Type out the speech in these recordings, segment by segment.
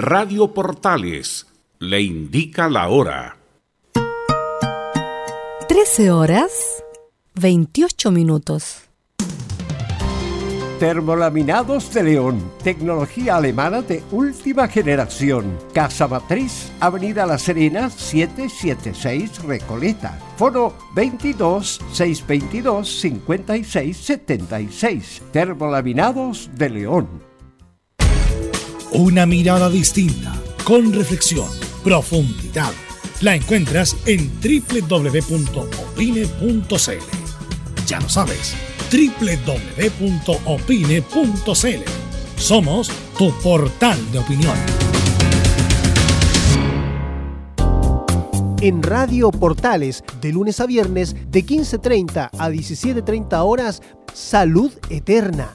Radio Portales le indica la hora. 13 horas 28 minutos. Termolaminados de León, tecnología alemana de última generación. Casa Matriz, Avenida La Serena, 776 Recoleta. Foro 22 622 5676. Termolaminados de León. Una mirada distinta, con reflexión, profundidad. La encuentras en www.opine.cl. Ya lo sabes www.opine.cl. Somos tu portal de opinión. En Radio Portales, de lunes a viernes, de 15.30 a 17.30 horas, Salud Eterna.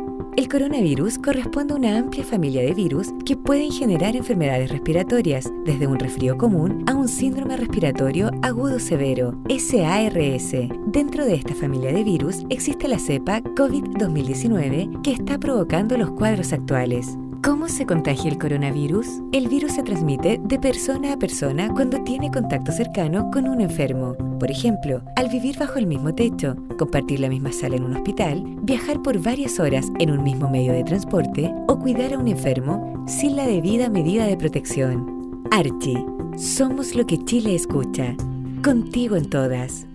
El coronavirus corresponde a una amplia familia de virus que pueden generar enfermedades respiratorias, desde un resfrío común a un síndrome respiratorio agudo severo, SARS. Dentro de esta familia de virus existe la cepa COVID-2019 que está provocando los cuadros actuales. ¿Cómo se contagia el coronavirus? El virus se transmite de persona a persona cuando tiene contacto cercano con un enfermo. Por ejemplo, al vivir bajo el mismo techo, compartir la misma sala en un hospital, viajar por varias horas en un mismo medio de transporte o cuidar a un enfermo sin la debida medida de protección. Archie, somos lo que Chile escucha. Contigo en todas.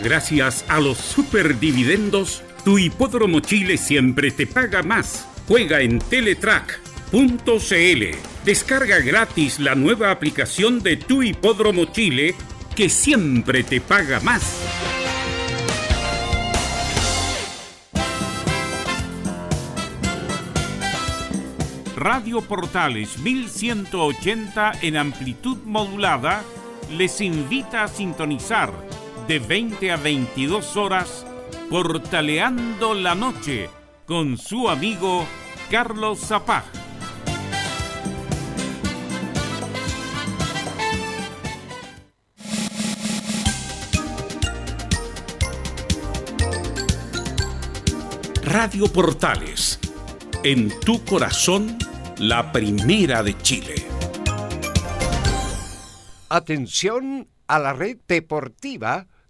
Gracias a los superdividendos tu hipódromo Chile siempre te paga más. Juega en Teletrack.cl. Descarga gratis la nueva aplicación de Tu hipódromo Chile que siempre te paga más. Radio Portales 1180 en amplitud modulada les invita a sintonizar de 20 a 22 horas Portaleando la Noche con su amigo Carlos Zapag. Radio Portales, en tu corazón, la primera de Chile. Atención a la red deportiva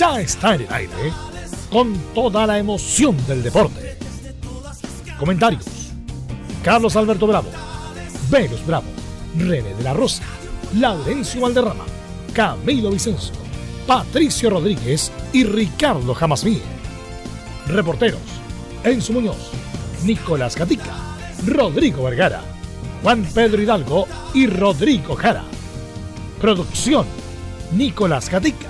ya está en el aire con toda la emoción del deporte. Comentarios. Carlos Alberto Bravo, Velos Bravo, René de la Rosa, Laurencio Valderrama, Camilo Vicencio, Patricio Rodríguez y Ricardo Jamasmí. Reporteros, Enzo Muñoz, Nicolás Gatica, Rodrigo Vergara, Juan Pedro Hidalgo y Rodrigo Jara. Producción, Nicolás Gatica.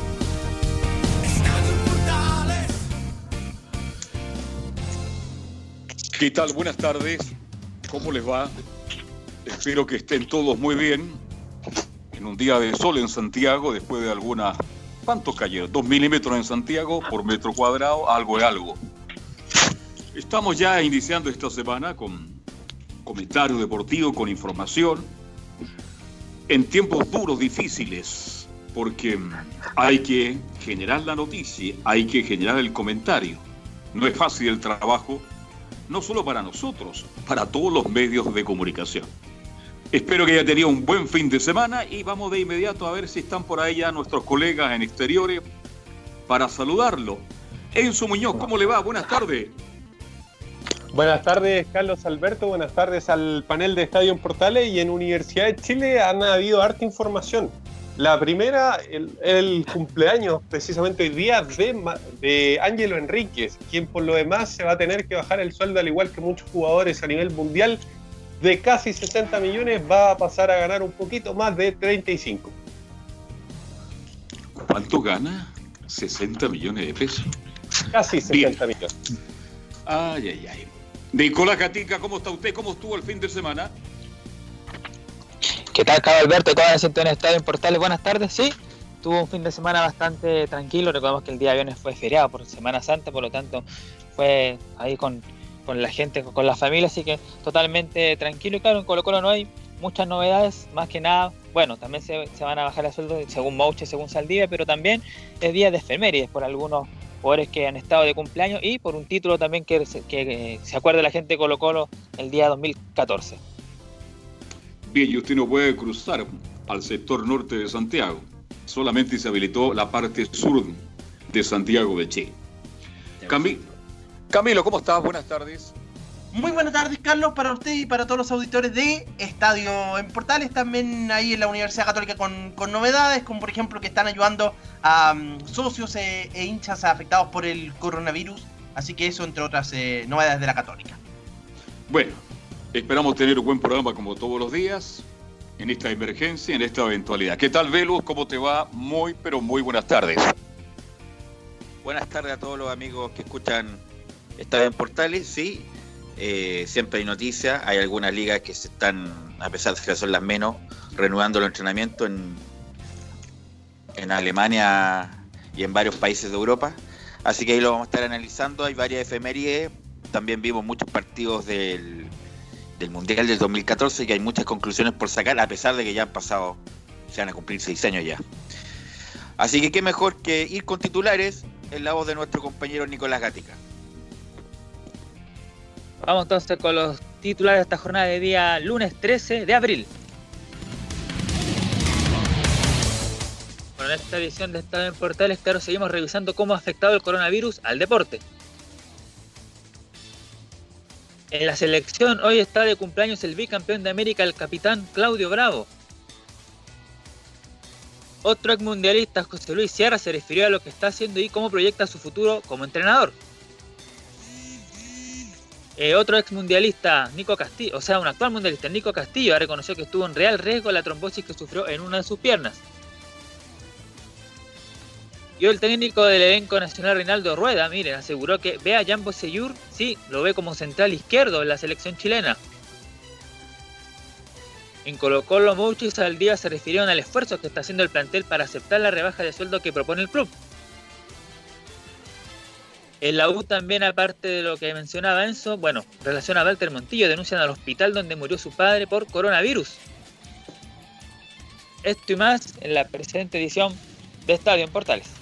¿Qué tal? Buenas tardes. ¿Cómo les va? Espero que estén todos muy bien. En un día de sol en Santiago, después de algunas... ¿Cuántos cayeron? Dos milímetros en Santiago por metro cuadrado, algo es algo. Estamos ya iniciando esta semana con comentario deportivo, con información, en tiempos duros, difíciles, porque hay que generar la noticia, hay que generar el comentario. No es fácil el trabajo, no solo para nosotros, para todos los medios de comunicación. Espero que haya tenido un buen fin de semana y vamos de inmediato a ver si están por ahí ya nuestros colegas en exteriores para saludarlo. Enzo Muñoz, ¿cómo le va? Buenas tardes. Buenas tardes, Carlos Alberto. Buenas tardes al panel de Estadio en Portales y en Universidad de Chile han habido harta información. La primera, el, cumpleaños precisamente hoy día de, de Ángelo Enríquez, quien por lo demás se va a tener que bajar el sueldo al igual que muchos jugadores a nivel mundial. De casi 60 millones va a pasar a ganar un poquito más de 35. ¿Cuánto gana? 60 millones de pesos. Casi 60 millones. Ay, ay, ay. Nicolás Gatica, ¿cómo está usted? ¿Cómo estuvo el fin de semana? ¿Qué tal, Cabo Alberto? Toda la gente en Estadio en Portales, buenas tardes. Sí, tuvo un fin de semana bastante tranquilo. Recordemos que el día viernes fue feriado por Semana Santa, por lo tanto, fue ahí con, la gente, con la familia, así que totalmente tranquilo. Y claro, en Colo Colo no hay muchas novedades, más que nada, bueno, también se, van a bajar el sueldo según Mouche, según Saldivia, pero también es día de efemérides por algunos jugadores que han estado de cumpleaños y por un título también que, que, se acuerde la gente de Colo Colo el día 2014. Bien, y usted no puede cruzar al sector norte de Santiago. Solamente se habilitó la parte sur de Santiago de Chile. Camilo, ¿cómo estás? Buenas tardes. Muy buenas tardes, Carlos, para usted y para todos los auditores de Estadio en Portales. También ahí en la Universidad Católica con, novedades, como por ejemplo que están ayudando a mm, socios e, e, hinchas afectados por el coronavirus. Así que eso, entre otras eh, novedades de la Católica. Bueno, esperamos tener un buen programa como todos los días en esta emergencia, en esta eventualidad. ¿Qué tal, Velus? ¿Cómo te va? Muy, pero muy buenas tardes. Buenas tardes a todos los amigos que escuchan Estadio en Portales. Sí, eh, siempre hay noticias, hay algunas ligas que se están, a pesar de que son las menos, reanudando el entrenamiento en, en Alemania y en varios países de Europa. Así que ahí lo vamos a estar analizando. Hay varias efemérides. También vimos muchos partidos del, del Mundial del 2014 y hay muchas conclusiones por sacar, a pesar de que ya han pasado, se van a cumplir seis años ya. Así que qué mejor que ir con titulares en la voz de nuestro compañero Nicolás Gatica. Vamos entonces con los titulares de esta jornada de día lunes 13 de abril. Bueno, en esta edición de Estado en Portales, claro, seguimos revisando cómo ha afectado el coronavirus al deporte. En la selección hoy está de cumpleaños el bicampeón de América, el capitán Claudio Bravo. Otro ex mundialista, José Luis Sierra, se refirió a lo que está haciendo y cómo proyecta su futuro como entrenador. Eh, otro ex mundialista, Nico Castillo, o sea, un actual mundialista, Nico Castillo, ha reconocido que estuvo en real riesgo la trombosis que sufrió en una de sus piernas. Y el técnico del elenco nacional, Reinaldo Rueda, miren, aseguró que ve a Jambo Seyur, sí, lo ve como central izquierdo en la selección chilena. En Colo Colo Mouchis al día se refirieron al esfuerzo que está haciendo el plantel para aceptar la rebaja de sueldo que propone el club. En la U también, aparte de lo que mencionaba Enzo, bueno, relación a Walter Montillo, denuncian al hospital donde murió su padre por coronavirus. Esto y más en la presente edición de Estadio en Portales.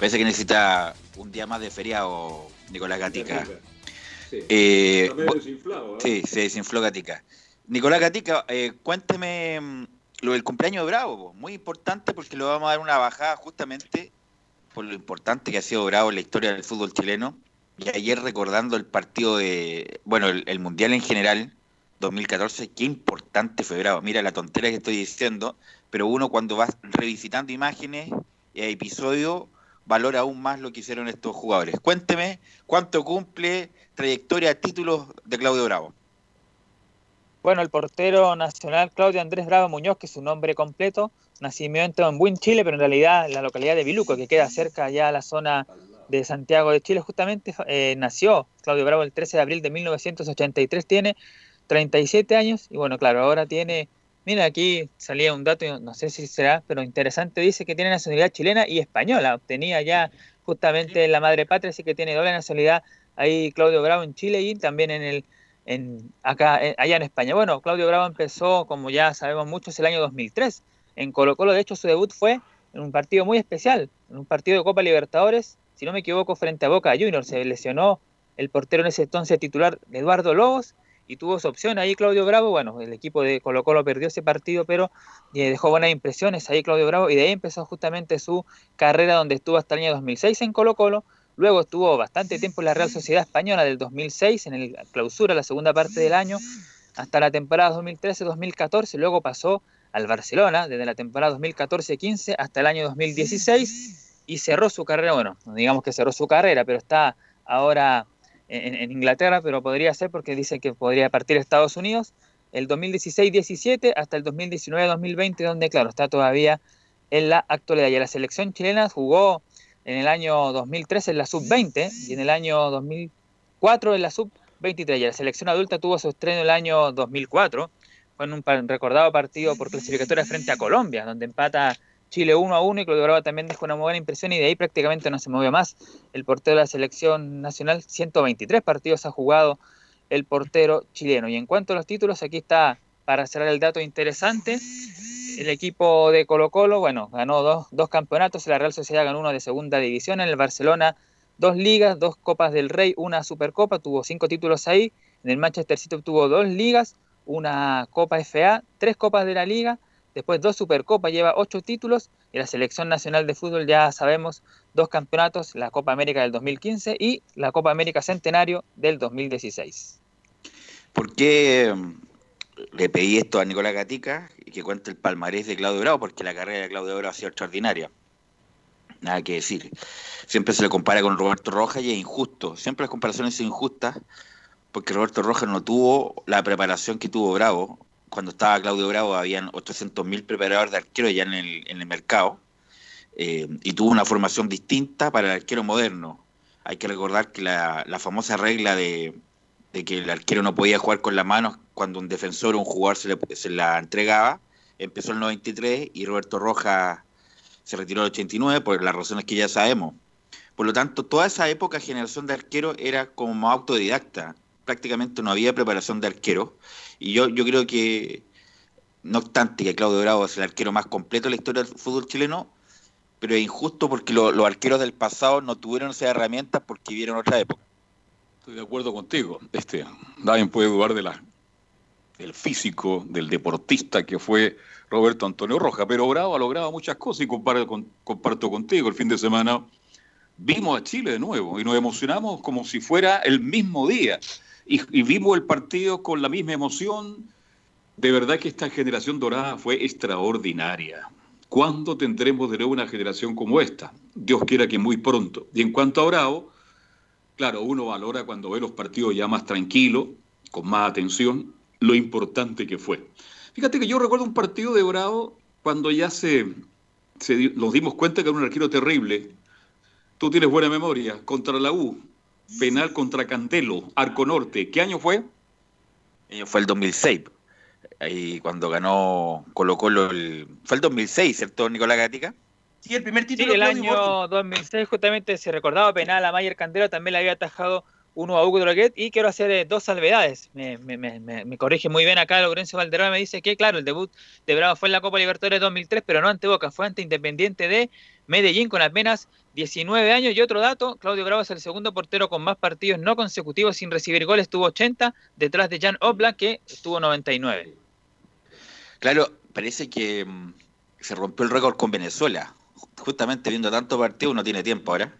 Parece que necesita un día más de feriado, Nicolás Gatica. Eh, sí, se desinfló Gatica. Nicolás Gatica, eh, cuénteme mm, lo del cumpleaños de Bravo, muy importante porque lo vamos a dar una bajada justamente por lo importante que ha sido Bravo en la historia del fútbol chileno. Y ayer recordando el partido de, bueno, el, Mundial en general, 2014, qué importante fue Bravo. Mira la tontera que estoy diciendo, pero uno cuando va revisitando imágenes y episodios, valora aún más lo que hicieron estos jugadores. Cuénteme cuánto cumple trayectoria, títulos de Claudio Bravo. Bueno, el portero nacional Claudio Andrés Bravo Muñoz, que es su nombre completo, nacimiento en Buin, Chile, pero en realidad la localidad de Viluco, que queda cerca allá a la zona de Santiago de Chile, justamente eh, nació Claudio Bravo el 13 de abril de 1983, tiene 37 años y bueno, claro, ahora tiene, mira, aquí salía un dato, no sé si será, pero interesante, dice que tiene nacionalidad chilena y española, obtenía ya justamente la madre patria, así que tiene doble nacionalidad ahí Claudio Bravo en Chile y también en el en, acá, allá en España. Bueno, Claudio Bravo empezó, como ya sabemos muchos, el año 2003. En Colo Colo, de hecho, su debut fue en un partido muy especial, en un partido de Copa Libertadores, si no me equivoco, frente a Boca Juniors. Se lesionó el portero en ese entonces titular, Eduardo Lobos, y tuvo su opción ahí Claudio Bravo. Bueno, el equipo de Colo Colo perdió ese partido, pero eh, dejó buenas impresiones ahí Claudio Bravo, y de ahí empezó justamente su carrera donde estuvo hasta el año 2006 en Colo Colo Luego estuvo bastante tiempo en la Real Sociedad Española del 2006, en el clausura, la segunda parte del año, hasta la temporada 2013-2014. Luego pasó al Barcelona, desde la temporada 2014-15 hasta el año 2016, y cerró su carrera, bueno, digamos que cerró su carrera, pero está ahora en, Inglaterra, pero podría ser porque dice que podría partir a Estados Unidos, el 2016-17 hasta el 2019-2020, donde, claro, está todavía en la actualidad. Y la selección chilena jugó en el año 2013 en la sub-20 y en el año 2004 en la sub-23. Y la selección adulta tuvo su estreno en el año 2004. Fue en un recordado partido por clasificatoria frente a Colombia, donde empata Chile 1 a 1 y Claudio Bravo también dejó una muy buena impresión y de ahí prácticamente no se movió más. El portero de la selección nacional, 123 partidos ha jugado el portero chileno. Y en cuanto a los títulos, aquí está para cerrar el dato interesante el equipo de Colo Colo, bueno, ganó dos, dos campeonatos, la Real Sociedad ganó uno de segunda división, en el Barcelona dos ligas, dos Copas del Rey, una Supercopa, tuvo cinco títulos ahí, en el Manchester City obtuvo dos ligas, una Copa FA, tres Copas de la Liga, después dos Supercopas, lleva ocho títulos, y la Selección Nacional de Fútbol ya sabemos, dos campeonatos, la Copa América del 2015 y la Copa América Centenario del 2016. ¿Por qué le pedí esto a Nicolás Gatica y que cuente el palmarés de Claudio Bravo, porque la carrera de Claudio Bravo ha sido extraordinaria. Nada que decir. Siempre se le compara con Roberto Rojas y es injusto. Siempre las comparaciones son injustas, porque Roberto Rojas no tuvo la preparación que tuvo Bravo. Cuando estaba Claudio Bravo habían 800.000 preparadores de arquero ya en el, mercado. Eh, y tuvo una formación distinta para el arquero moderno. Hay que recordar que la famosa regla de, que el arquero no podía jugar con las manos cuando un defensor o un jugador se, le, se la entregaba. Empezó el 93 y Roberto Rojas se retiró el 89 por las razones que ya sabemos. Por lo tanto, toda esa época generación de arquero era como autodidacta. Prácticamente no había preparación de arquero. Y yo, yo creo que, no obstante que Claudio Bravo es el arquero más completo de la historia del fútbol chileno, pero es injusto porque los arqueros del pasado no tuvieron esas herramientas porque vivieron otra época. Estoy de acuerdo contigo. Este, nadie puede dudar de la, del físico, del deportista que fue Roberto Antonio Roja, pero Bravo ha logrado muchas cosas y comparto contigo. El fin de semana vimos a Chile de nuevo y nos emocionamos como si fuera el mismo día y, vimos el partido con la misma emoción. De verdad que esta generación dorada fue extraordinaria. ¿Cuándo tendremos de nuevo una generación como esta? Dios quiera que muy pronto. Y en cuanto a Bravo, Claro, uno valora cuando ve los partidos ya más tranquilos, con más atención, lo importante que fue. Fíjate que yo recuerdo un partido de Bravo cuando ya se, nos dimos cuenta que era un arquero terrible. Tú tienes buena memoria. Contra la U, penal contra Cantelo, Arco Norte. ¿Qué año fue? fue el 2006. Ahí cuando ganó Colo Colo, el... fue el 2006, ¿cierto, Nicolás Gatica? Sí, el primer título. Sí, el año 2006 justamente se recordaba penal a Mayer Candelo, también le había atajado uno a Hugo Droguet y quiero hacer eh, dos salvedades. Me, me, me, me, corrige muy bien acá Lorenzo Valderrama, me dice que claro, el debut de Bravo fue en la Copa Libertadores 2003, pero no ante Boca, fue ante Independiente de Medellín con apenas 19 años y otro dato, Claudio Bravo es el segundo portero con más partidos no consecutivos sin recibir goles, tuvo 80, detrás de Jan Oblak que tuvo 99. Claro, parece que mm, se rompió el récord con Venezuela. Justamente viendo tanto partido uno tiene tiempo ahora.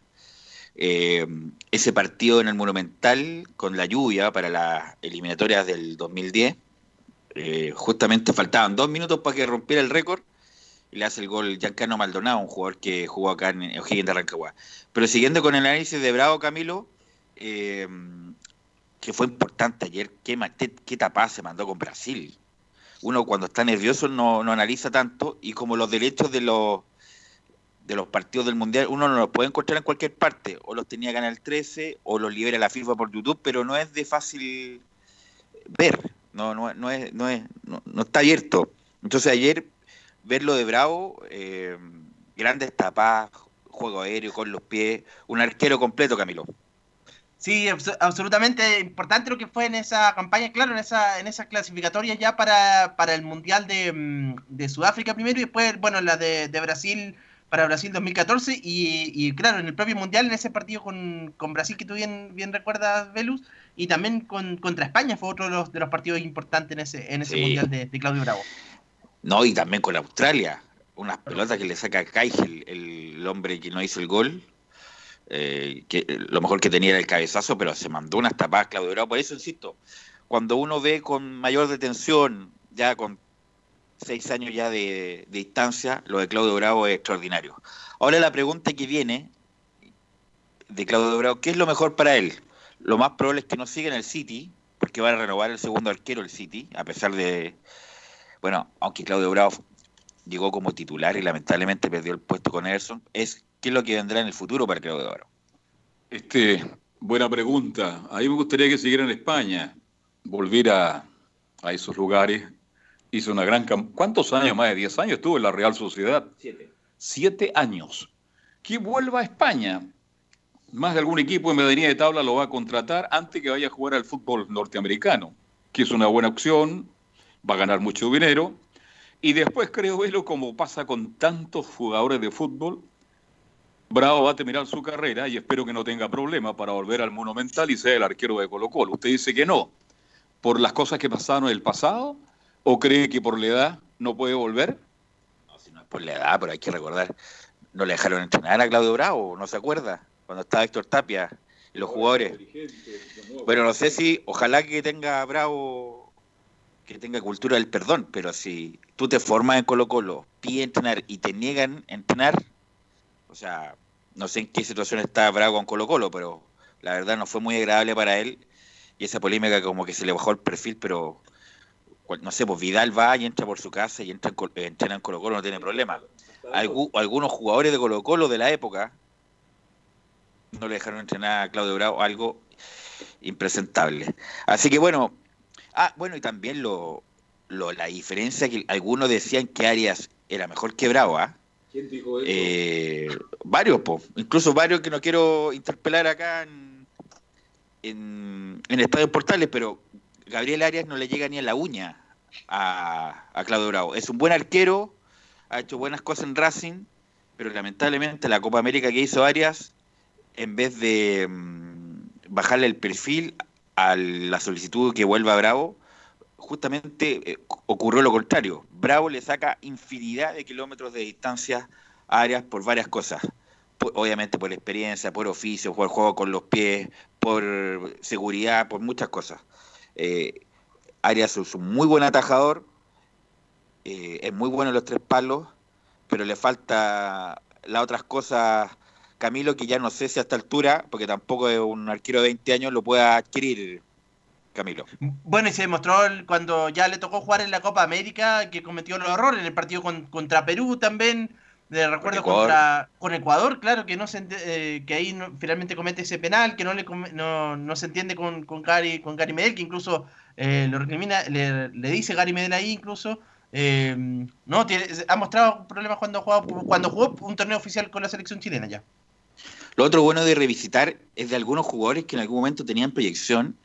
Eh, ese partido en el Monumental con la lluvia para las eliminatorias del 2010, eh, justamente faltaban dos minutos para que rompiera el récord y le hace el gol Giancarlo Maldonado, un jugador que jugó acá en O'Higgins de Rancagua. Pero siguiendo con el análisis de Bravo Camilo, eh, que fue importante ayer, qué, qué tapada se mandó con Brasil. Uno cuando está nervioso no, analiza tanto y como los derechos de los de los partidos del Mundial, uno no los puede encontrar en cualquier parte, o los tenía Canal 13, o los libera la FIFA por YouTube, pero no es de fácil ver, no, no, es, no, es, no, está abierto. Entonces ayer verlo de Bravo, eh, grandes tapas, juego aéreo con los pies, un arquero completo, Camilo. Sí, absolutamente importante lo que fue en esa campaña, claro, en esa en esas clasificatorias ya para, para el Mundial de, mm, de, Sudáfrica primero y después, bueno, la de, de Brasil para Brasil 2014 y, y, claro, en el propio Mundial, en ese partido con, con Brasil que tú bien, bien recuerdas, Velus, y también con, contra España fue otro de los, de los partidos importantes en ese, en ese Mundial de, de Claudio Bravo. No, y también con Australia. Unas pelotas que le saca a el, el, hombre que no hizo el gol. Eh, que lo mejor que tenía era el cabezazo, pero se mandó unas tapadas Claudio Bravo. Por eso insisto, cuando uno ve con mayor detención, ya con seis años ya de, de, distancia, lo de Claudio Bravo es extraordinario. Ahora la pregunta que viene de Claudio Bravo, ¿qué es lo mejor para él? Lo más probable es que no siga en el City, porque va a renovar el segundo arquero el City, a pesar de, bueno, aunque Claudio Bravo llegó como titular y lamentablemente perdió el puesto con Ederson, es qué es lo que vendrá en el futuro para Claudio Bravo. Este, buena pregunta. A mí me gustaría que siguiera en España, volver a, a esos lugares. Hizo una gran ¿Cuántos años? Más de 10 años estuvo en la Real Sociedad. Siete. Siete años. Que vuelva a España. Más de algún equipo en Medellín de tabla lo va a contratar antes que vaya a jugar al fútbol norteamericano, que es una buena opción, va a ganar mucho dinero. Y después creo verlo como pasa con tantos jugadores de fútbol. Bravo va a terminar su carrera y espero que no tenga problema para volver al Monumental y sea el arquero de Colo Colo. Usted dice que no, por las cosas que pasaron en el pasado, o cree que por la edad no puede volver. No, si no es por la edad, pero hay que recordar, no le dejaron entrenar a Claudio Bravo, ¿no se acuerda? Cuando estaba Héctor Tapia y los jugadores. Bueno, no sé si, ojalá que tenga Bravo que tenga cultura del perdón, pero si tú te formas en Colo Colo, pide entrenar y te niegan entrenar, o sea, no sé en qué situación está Bravo con Colo Colo, pero la verdad no fue muy agradable para él y esa polémica como que se le bajó el perfil, pero no sé, pues Vidal va y entra por su casa y entra en, entrena en Colo Colo, no tiene problema. algunos jugadores de Colo Colo de la época no le dejaron entrenar a Claudio Bravo, algo impresentable. Así que bueno, Ah, bueno, y también lo, lo, la diferencia que algunos decían que Arias era mejor que Bravo, ¿ah? ¿Quién dijo eso? Eh, varios, po. incluso varios que no quiero interpelar acá en, en, en Estadio Portales, pero Gabriel Arias no le llega ni a la uña a, a Claudio Bravo. Es un buen arquero, ha hecho buenas cosas en Racing, pero lamentablemente la Copa América que hizo Arias, en vez de mm, bajarle el perfil, a la solicitud que vuelva Bravo, justamente eh, ocurrió lo contrario. Bravo le saca infinidad de kilómetros de distancia a Arias por varias cosas. obviamente por experiencia, por oficio, por juego con los pies, por seguridad, por muchas cosas. Eh, Arias es un muy buen atajador, eh, es muy bueno en los tres palos, pero le falta las otras cosas Camilo, que ya no sé si a esta altura, porque tampoco es un arquero de 20 años, lo pueda adquirir, Camilo. Bueno, y se demostró cuando ya le tocó jugar en la Copa América que cometió los errores en el partido contra Perú también. De recuerdo ¿Con contra con Ecuador, claro, que no se eh, que ahí finalmente comete ese penal, que no le no, no se entiende con, con Gary, con Gary Medel, que incluso eh, lo recrimina, le, le, dice Gary Medel ahí incluso. Eh, no, tiene, ha mostrado problemas cuando jugado, cuando jugó un torneo oficial con la selección chilena ya. Lo otro bueno de revisitar es de algunos jugadores que en algún momento tenían proyección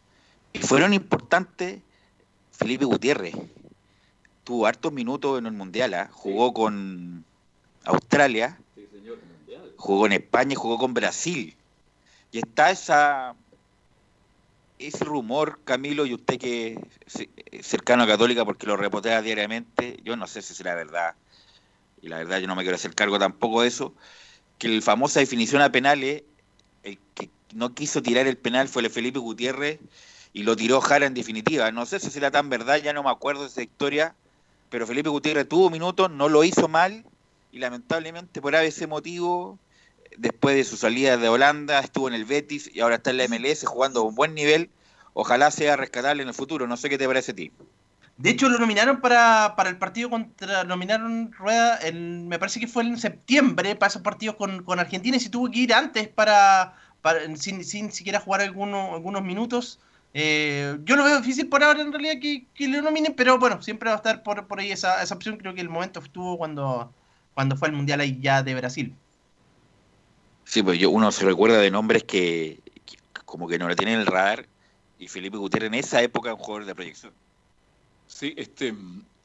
y fueron importantes. Felipe Gutiérrez tuvo hartos minutos en el Mundial, ¿ah? jugó con Australia. jugó en España, jugó con Brasil. Y está esa ese rumor, Camilo, y usted que es cercano a Católica porque lo repotea diariamente, yo no sé si será verdad, y la verdad yo no me quiero hacer cargo tampoco de eso, que la famosa definición a penales, el que no quiso tirar el penal fue el Felipe Gutiérrez y lo tiró Jara en definitiva. No sé si será tan verdad, ya no me acuerdo de esa historia, pero Felipe Gutiérrez tuvo minutos, no lo hizo mal y lamentablemente por ese motivo, después de su salida de Holanda, estuvo en el Betis y ahora está en la MLS jugando a un buen nivel. Ojalá sea rescatable en el futuro. No sé qué te parece a ti. De hecho, lo nominaron para, para el partido contra. Nominaron Rueda, en, me parece que fue en septiembre, para esos partidos con, con Argentina, y si tuvo que ir antes para. sin, sin siquiera jugar algunos, algunos minutos. Eh, yo lo veo difícil por ahora en realidad que, que lo nominen, pero bueno, siempre va a estar por, por ahí esa, esa opción. Creo que el momento estuvo cuando, cuando fue el Mundial ahí ya de Brasil. Sí, pues yo, uno se recuerda de nombres que, como que no lo tienen en el radar y Felipe Gutiérrez en esa época un jugador de proyección. Sí, este,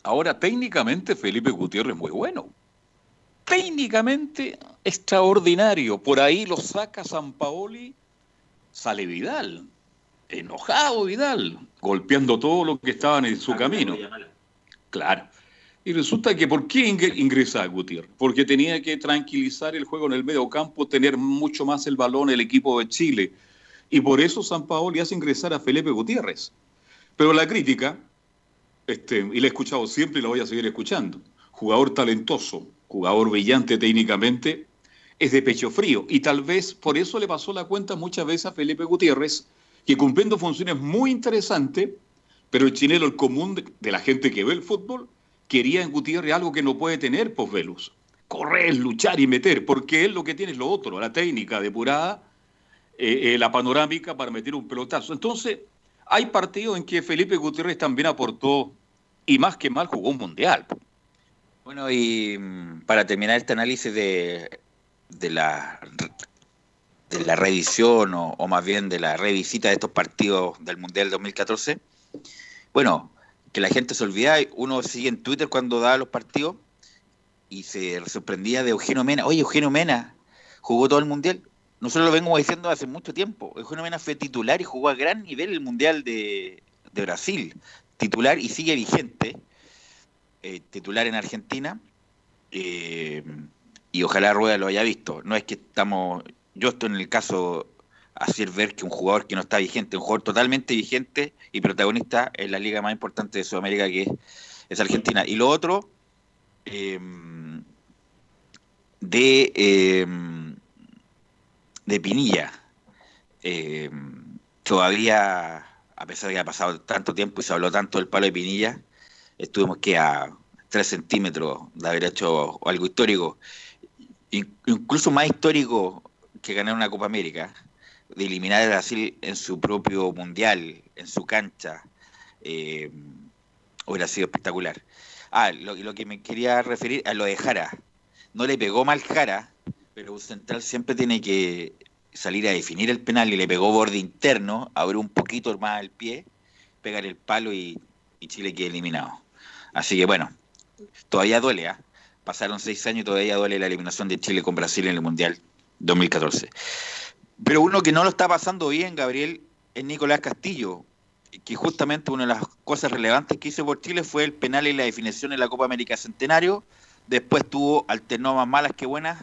ahora técnicamente Felipe Gutiérrez es muy bueno. Técnicamente extraordinario. Por ahí lo saca San Paoli, sale Vidal. Enojado Vidal, golpeando todo lo que estaban en su camino. Claro. Y resulta que ¿por qué ingresa Gutiérrez? Porque tenía que tranquilizar el juego en el medio campo, tener mucho más el balón el equipo de Chile. Y por eso San Paoli hace ingresar a Felipe Gutiérrez. Pero la crítica, este, y la he escuchado siempre y la voy a seguir escuchando, jugador talentoso, jugador brillante técnicamente, es de pecho frío. Y tal vez por eso le pasó la cuenta muchas veces a Felipe Gutiérrez, que cumpliendo funciones muy interesantes, pero el chinelo, el común de, la gente que ve el fútbol, quería en Gutiérrez algo que no puede tener Velus. Correr, luchar y meter, porque él lo que tiene es lo otro, la técnica depurada, eh, eh, la panorámica para meter un pelotazo. Entonces, hay partidos en que Felipe Gutiérrez también aportó, y más que mal jugó un mundial. Bueno, y mm, para terminar este análisis de, de la de la reedición o, o, más bien de la revisita de estos partidos del Mundial 2014. Bueno, que la gente se olvida, uno sigue en Twitter cuando da los partidos y se sorprendía de Eugenio Mena. Oye, Eugenio Mena jugó todo el Mundial. Nosotros lo vengo diciendo hace mucho tiempo. Eugenio Mena fue titular y jugó a gran nivel el Mundial de, de Brasil. Titular y sigue vigente. Eh, titular en Argentina. Eh, y ojalá Rueda lo haya visto. No es que estamos yo estoy en el caso hacer ver que un jugador que no está vigente, un jugador totalmente vigente y protagonista en la liga más importante de Sudamérica que es, es Argentina. Y lo otro, eh, de, de Pinilla, todavía, a pesar de que ha pasado tanto tiempo y se habló tanto del palo de Pinilla, estuvimos que a 3 centímetros de haber hecho algo histórico, incluso más histórico que ganar una Copa América, de eliminar a Brasil en su propio mundial, en su cancha, eh, hubiera sido espectacular. Ah, lo, lo, que me quería referir a lo de Jara. No le pegó mal Jara, pero un central siempre tiene que salir a definir el penal y le pegó borde interno, abrió un poquito más el pie, pegar el palo y, Chile queda eliminado. Así que bueno, todavía duele, ¿eh? Pasaron seis años y todavía duele la eliminación de Chile con Brasil en el Mundial 2014. Pero uno que no lo está pasando bien, Gabriel, es Nicolás Castillo, que justamente una de las cosas relevantes que hizo por Chile fue el penal y la definición en la Copa América Centenario. Después tuvo alternó más malas que buenas,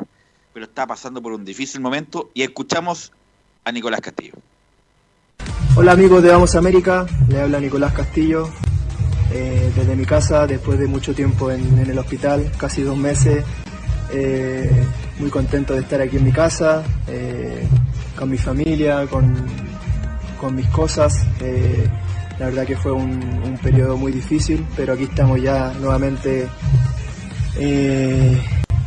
pero está pasando por un difícil momento. Y escuchamos a Nicolás Castillo. Hola amigos de Vamos América, le habla Nicolás Castillo. Eh, desde mi casa, después de mucho tiempo en, el hospital, casi dos meses, eh, muy contento de estar aquí en mi casa, eh, con mi familia, con, mis cosas. La verdad que fue un, un, periodo muy difícil, pero aquí estamos ya nuevamente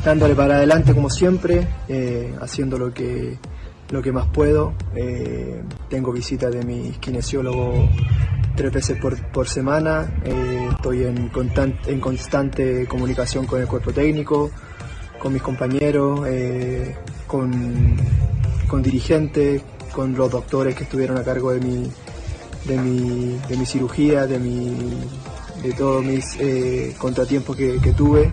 dándole para adelante como siempre, eh, haciendo lo que, lo que más puedo. tengo visita de mi kinesiólogo tres veces por, por semana, estoy en, constant, en constante comunicación con el cuerpo técnico con mis compañeros, eh, con, con, dirigentes, con los doctores que estuvieron a cargo de mi, de mi, de mi cirugía, de, mi, de todos mis eh, contratiempos que, tuve.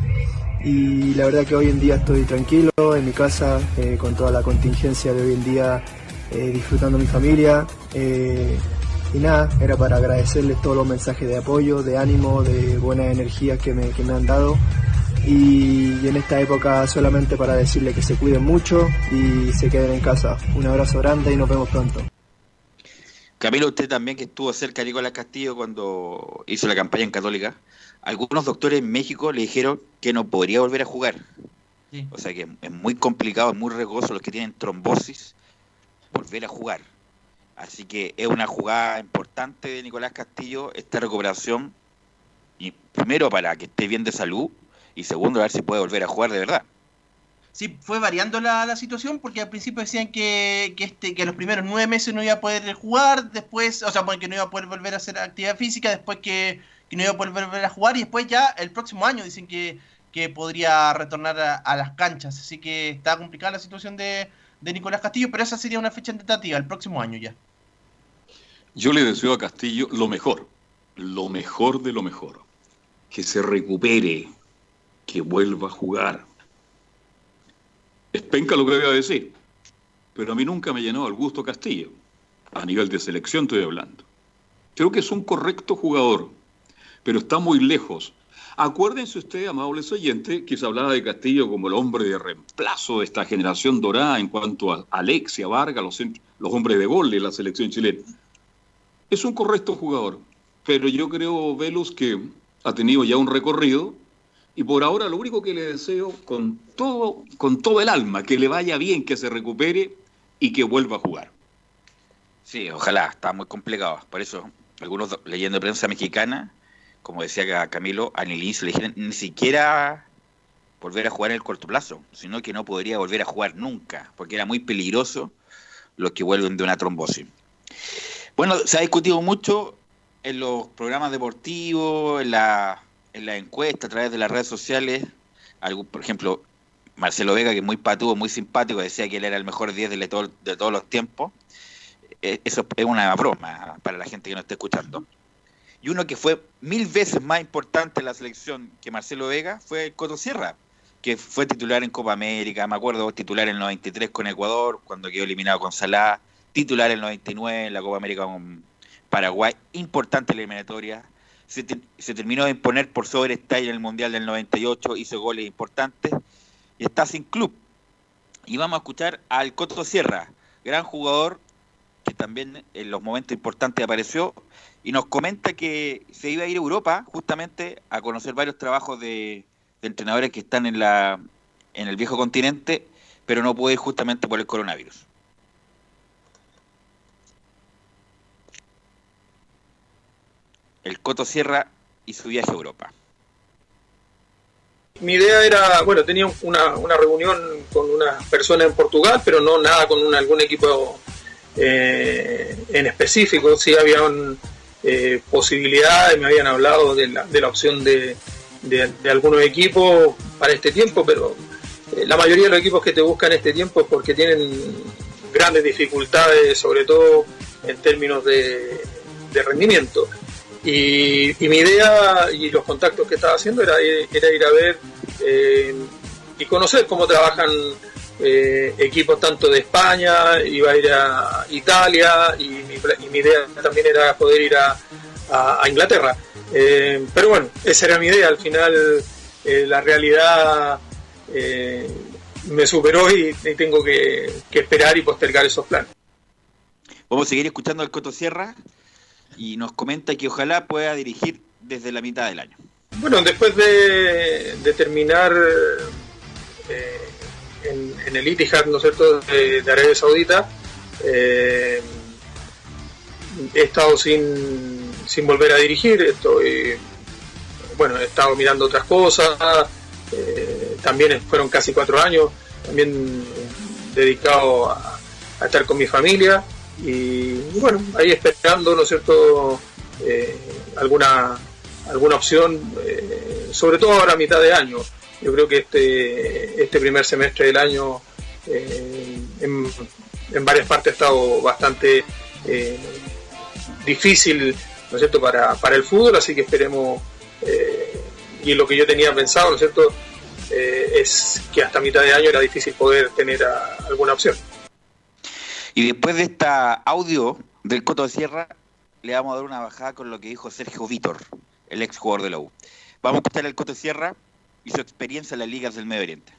Y la verdad que hoy en día estoy tranquilo en mi casa, eh, con toda la contingencia de hoy en día, eh, disfrutando mi familia. Eh, y nada, era para agradecerles todos los mensajes de apoyo, de ánimo, de buenas energías que me, que me han dado. Y, y en esta época solamente para decirles que se cuiden mucho y se queden en casa. Un abrazo grande y nos vemos pronto. Camilo, usted también que estuvo cerca de Nicolás Castillo cuando hizo la campaña en Católica, algunos doctores en México le dijeron que no podría volver a jugar. Sí. O sea que es muy complicado, es muy riesgoso los que tienen trombosis volver a jugar. Así que es una jugada importante de Nicolás Castillo esta recuperación. Y primero para que esté bien de salud y segundo a ver si puede volver a jugar de verdad. Sí, fue variando la, la situación porque al principio decían que, que, este, que los primeros nueve meses no iba a poder jugar, después, o sea, bueno, que no iba a poder volver a hacer actividad física, después que, que no iba a poder volver a jugar y después ya el próximo año dicen que, que podría retornar a, a las canchas. Así que está complicada la situación de, de Nicolás Castillo, pero esa sería una fecha tentativa, el próximo año ya. Yo le deseo a Castillo lo mejor, lo mejor de lo mejor. Que se recupere, que vuelva a jugar. Es penca lo que voy a decir, pero a mí nunca me llenó el gusto Castillo. A nivel de selección estoy hablando. Creo que es un correcto jugador, pero está muy lejos. Acuérdense ustedes, amables oyentes, que se hablaba de Castillo como el hombre de reemplazo de esta generación dorada en cuanto a Alexia, Vargas, los, los hombres de gol de la selección chilena. Es un correcto jugador, pero yo creo, Velus, que ha tenido ya un recorrido y por ahora lo único que le deseo con todo, con todo el alma, que le vaya bien, que se recupere y que vuelva a jugar. Sí, ojalá, está muy complicado. Por eso, algunos leyendo prensa mexicana, como decía Camilo, al inicio le dijeron ni siquiera volver a jugar en el corto plazo, sino que no podría volver a jugar nunca, porque era muy peligroso los que vuelven de una trombosis. Bueno, se ha discutido mucho en los programas deportivos, en la, en la encuesta, a través de las redes sociales. Por ejemplo, Marcelo Vega, que es muy patudo, muy simpático, decía que él era el mejor 10 de, todo, de todos los tiempos. Eh, eso es una broma para la gente que no esté escuchando. Y uno que fue mil veces más importante en la selección que Marcelo Vega fue el Coto Sierra, que fue titular en Copa América, me acuerdo, titular en el 93 con Ecuador, cuando quedó eliminado con Salah, titular en el 99 en la Copa América con Paraguay, importante la eliminatoria. Se, te, se, terminó de imponer por sobre Style en el Mundial del 98, hizo goles importantes y está sin club. Y vamos a escuchar al Coto Sierra, gran jugador que también en los momentos importantes apareció y nos comenta que se iba a ir a Europa justamente a conocer varios trabajos de, entrenadores que están en, la, en el viejo continente, pero no puede ir justamente por el coronavirus. el Coto Sierra y su viaje a Europa. Mi idea era, bueno, tenía una, una reunión con una persona en Portugal, pero no nada con un, algún equipo eh, en específico. Sí habían eh, posibilidades, me habían hablado de la, opción de, algunos equipos para este tiempo, pero eh, la mayoría de los equipos que te buscan este tiempo es porque tienen grandes dificultades, sobre todo en términos de, rendimiento. Y, mi idea y los contactos que estaba haciendo era, era ir a ver eh, y conocer cómo trabajan eh, equipos tanto de España, iba a ir a Italia y mi, y mi idea también era poder ir a, a, a Inglaterra. Eh, pero bueno, esa era mi idea. Al final eh, la realidad me superó y, y tengo que, que esperar y postergar esos planes. Vamos a seguir escuchando al Coto Sierra y nos comenta que ojalá pueda dirigir desde la mitad del año. Bueno, después de, de terminar eh, en, el Itihad, ¿no es cierto?, de, Arabia Saudita, eh, he estado sin, sin volver a dirigir, estoy, bueno, he estado mirando otras cosas, eh, también fueron casi cuatro años, también dedicado a, estar con mi familia, y bueno, ahí esperando, ¿no es cierto?, eh, alguna, alguna opción, sobre todo ahora a mitad de año. Yo creo que este, este primer semestre del año eh, en, varias partes ha estado bastante eh, difícil, ¿no es cierto?, para, para el fútbol, así que esperemos, y lo que yo tenía pensado, ¿no es cierto?, eh, es que hasta mitad de año era difícil poder tener alguna opción. Y después de esta audio del Coto de Sierra, le vamos a dar una bajada con lo que dijo Sergio Vítor, el ex jugador de la U. Vamos a escuchar el Coto de Sierra y su experiencia en las ligas del Medio Oriente.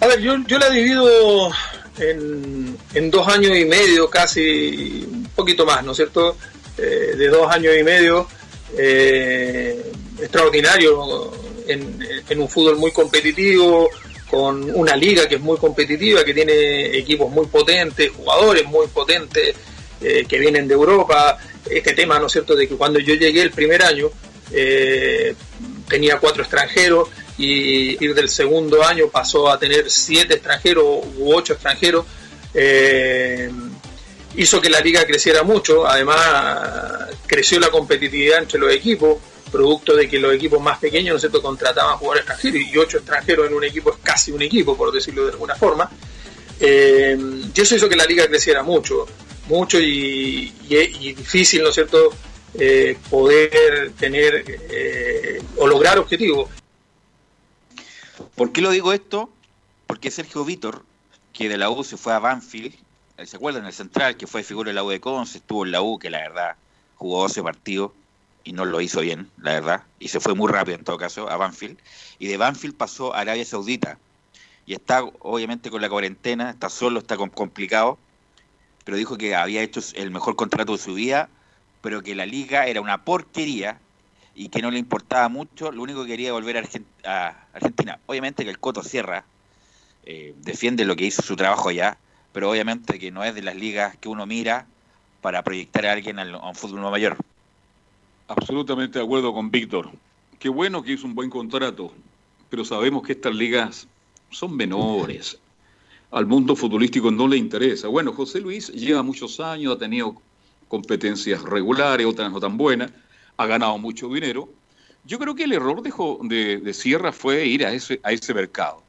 A ver, yo, yo la divido en, en, dos años y medio, casi un poquito más, ¿no es cierto? Eh, de dos años y medio, eh, extraordinario en, en, un fútbol muy competitivo, con una liga que es muy competitiva, que tiene equipos muy potentes, jugadores muy potentes eh, que vienen de Europa. Este tema, ¿no es cierto?, de que cuando yo llegué el primer año tenía cuatro extranjeros y ir del segundo año pasó a tener siete extranjeros u ocho extranjeros. Eh, hizo que la liga creciera mucho, además creció la competitividad entre los equipos, producto de que los equipos más pequeños, ¿no es cierto?, contrataban jugadores extranjeros y ocho extranjeros en un equipo es casi un equipo, por decirlo de alguna forma. Eh, y eso hizo que la liga creciera mucho, mucho y, difícil, ¿no es cierto?, eh, poder tener o lograr objetivos. ¿Por qué lo digo esto? Porque Sergio Vítor, que de la U se fue a Banfield, eh, ¿se acuerdan? El central, que fue figura de la U de Conce, estuvo en la U, que la verdad jugó 12 partidos y no lo hizo bien, la verdad, y se fue muy rápido en todo caso a Banfield, y de Banfield pasó a Arabia Saudita, y está obviamente con la cuarentena, está solo, está complicado, pero dijo que había hecho el mejor contrato de su vida, pero que la liga era una porquería y que no le importaba mucho, lo único que quería volver a, Argentina. Obviamente que el Coto Sierra eh, defiende lo que hizo su trabajo allá, pero obviamente que no es de las ligas que uno mira para proyectar a alguien a un fútbol mayor. Absolutamente de acuerdo con Víctor. Qué bueno que hizo un buen contrato, pero sabemos que estas ligas son menores. Al mundo futbolístico no le interesa. Bueno, José Luis lleva muchos años, ha tenido competencias regulares, otras no tan buenas, ha ganado mucho dinero. Yo creo que el error de, de, Sierra fue ir a ese, a ese mercado.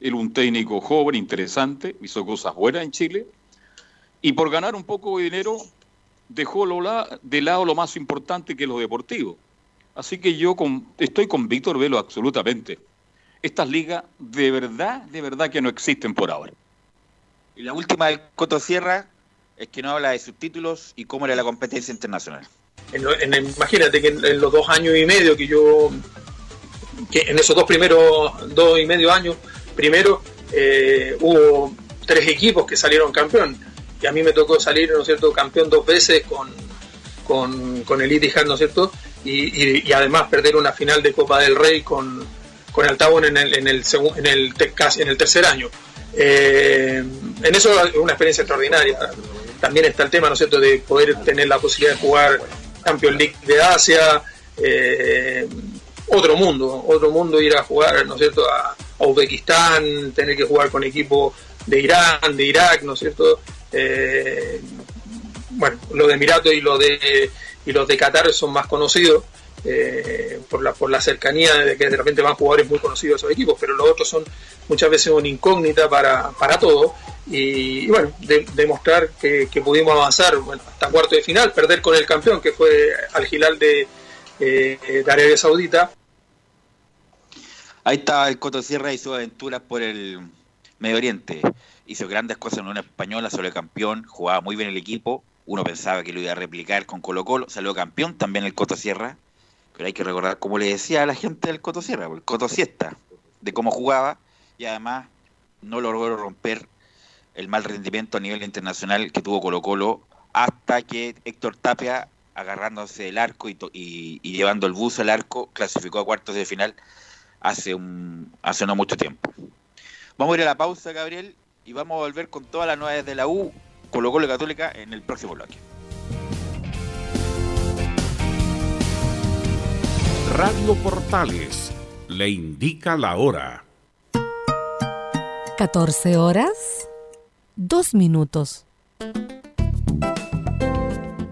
Él, un técnico joven, interesante, hizo cosas buenas en Chile, y por ganar un poco de dinero dejó de lado lo más importante que es lo deportivo. Así que yo estoy con Víctor Velo absolutamente. Estas ligas de verdad, de verdad que no existen por ahora. Y la última del Coto Sierra es que no habla de subtítulos y cómo era la competencia internacional imagínate que en, los dos años y medio que yo, en esos dos primeros dos y medio años, primero eh, hubo tres equipos que salieron campeón. Y a mí me tocó salir, ¿no es cierto?, campeón dos veces con, con, con el Itihad, ¿no es cierto? Y, además perder una final de Copa del Rey con, con el Tabón en el, en el, en el, en el tercer año. Eh, en eso es una experiencia extraordinaria. También está el tema, ¿no es cierto?, de poder tener la posibilidad de jugar Champions League de Asia, eh, otro mundo, otro mundo ir a jugar, ¿no es cierto?, a, Uzbekistán, tener que jugar con equipos de Irán, de Irak, ¿no es cierto? Eh, bueno, los de Emiratos y los de y los de Qatar son más conocidos eh, por la por la cercanía de que de repente van jugadores muy conocidos esos equipos, pero los otros son muchas veces una incógnita para, para todos y, bueno, demostrar que, pudimos avanzar hasta cuarto de final, perder con el campeón que fue Al Gilal de, eh, de Arabia Saudita. Ahí está el Coto Sierra y sus aventuras por el Medio Oriente. Hizo grandes cosas en una española, salió campeón, jugaba muy bien el equipo. Uno pensaba que lo iba a replicar con Colo Colo, salió campeón también el Coto Sierra. Pero hay que recordar, como le decía a la gente del Coto Sierra, el Coto Siesta, de cómo jugaba y además no logró romper el mal rendimiento a nivel internacional que tuvo Colo Colo hasta que Héctor Tapia, agarrándose el arco y, llevando el bus al arco, clasificó a cuartos de final hace, un, hace no mucho tiempo. Vamos a ir a la pausa, Gabriel, y vamos a volver con todas las novedades de la U, Colo Colo Católica, en el próximo bloque. Radio Portales le indica la hora. 14 horas, 2 minutos.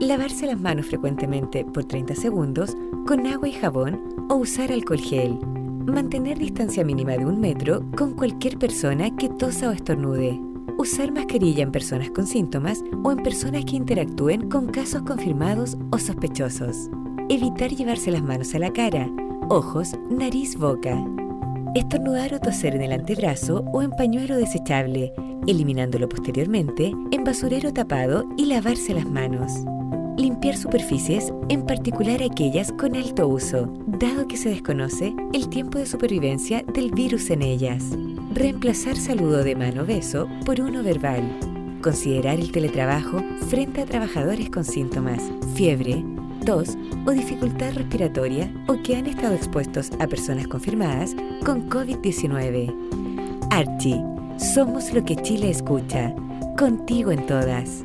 Lavarse las manos frecuentemente por 30 segundos con agua y jabón o usar alcohol gel. Mantener distancia mínima de un metro con cualquier persona que tosa o estornude. Usar mascarilla en personas con síntomas o en personas que interactúen con casos confirmados o sospechosos. Evitar llevarse las manos a la cara, ojos, nariz, boca. Estornudar o toser en el antebrazo o en pañuelo desechable, eliminándolo posteriormente en basurero tapado y lavarse las manos. Limpiar superficies, en particular aquellas con alto uso, dado que se desconoce el tiempo de supervivencia del virus en ellas. Reemplazar saludo de mano beso por uno verbal. Considerar el teletrabajo frente a trabajadores con síntomas, fiebre, tos o dificultad respiratoria o que han estado expuestos a personas confirmadas con COVID-19. Archie, somos lo que Chile escucha. Contigo en todas.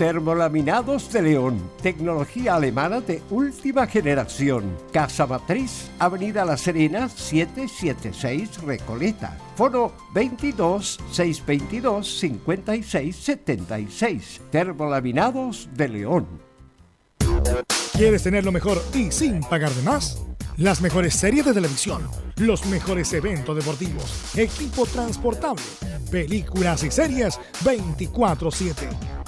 Termolaminados de León, tecnología alemana de última generación. Casa Matriz, Avenida La Serena, 776 Recoleta. Foro 22 622 56 76. Termolaminados de León. ¿Quieres tener lo mejor y sin pagar de más? Las mejores series de televisión, los mejores eventos deportivos, equipo transportable, películas y series 24/7.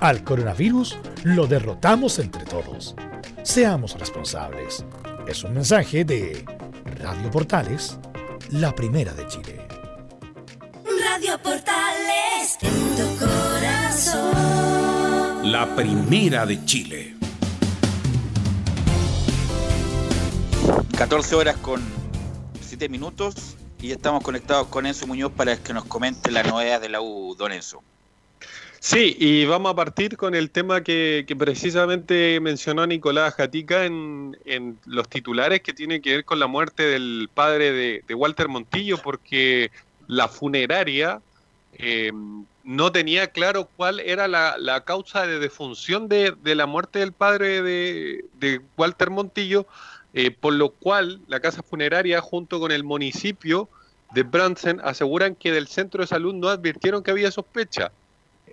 al coronavirus lo derrotamos entre todos. Seamos responsables. Es un mensaje de Radio Portales, la primera de Chile. Radio Portales en tu corazón. La primera de Chile. 14 horas con 7 minutos y estamos conectados con Enzo Muñoz para que nos comente la novedad de la U, don Enzo. Sí, y vamos a partir con el tema que, que precisamente mencionó Nicolás Jatica en, los titulares que tiene que ver con la muerte del padre de, Walter Montillo, porque la funeraria eh, no tenía claro cuál era la, causa de defunción de, la muerte del padre de, de Walter Montillo, eh, por lo cual la casa funeraria junto con el municipio de Bransen aseguran que del centro de salud no advirtieron que había sospecha.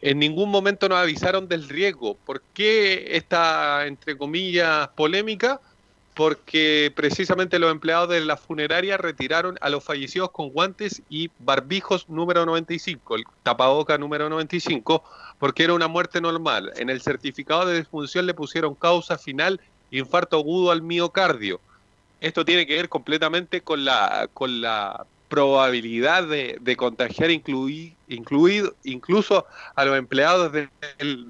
En ningún momento nos avisaron del riesgo. ¿Por qué esta, entre comillas, polémica? Porque precisamente los empleados de la funeraria retiraron a los fallecidos con guantes y barbijos número 95, el tapaboca número 95, porque era una muerte normal. En el certificado de defunción le pusieron causa final infarto agudo al miocardio. Esto tiene que ver completamente con la, con la probabilidad de, de contagiar incluí, incluido incluso a los empleados de,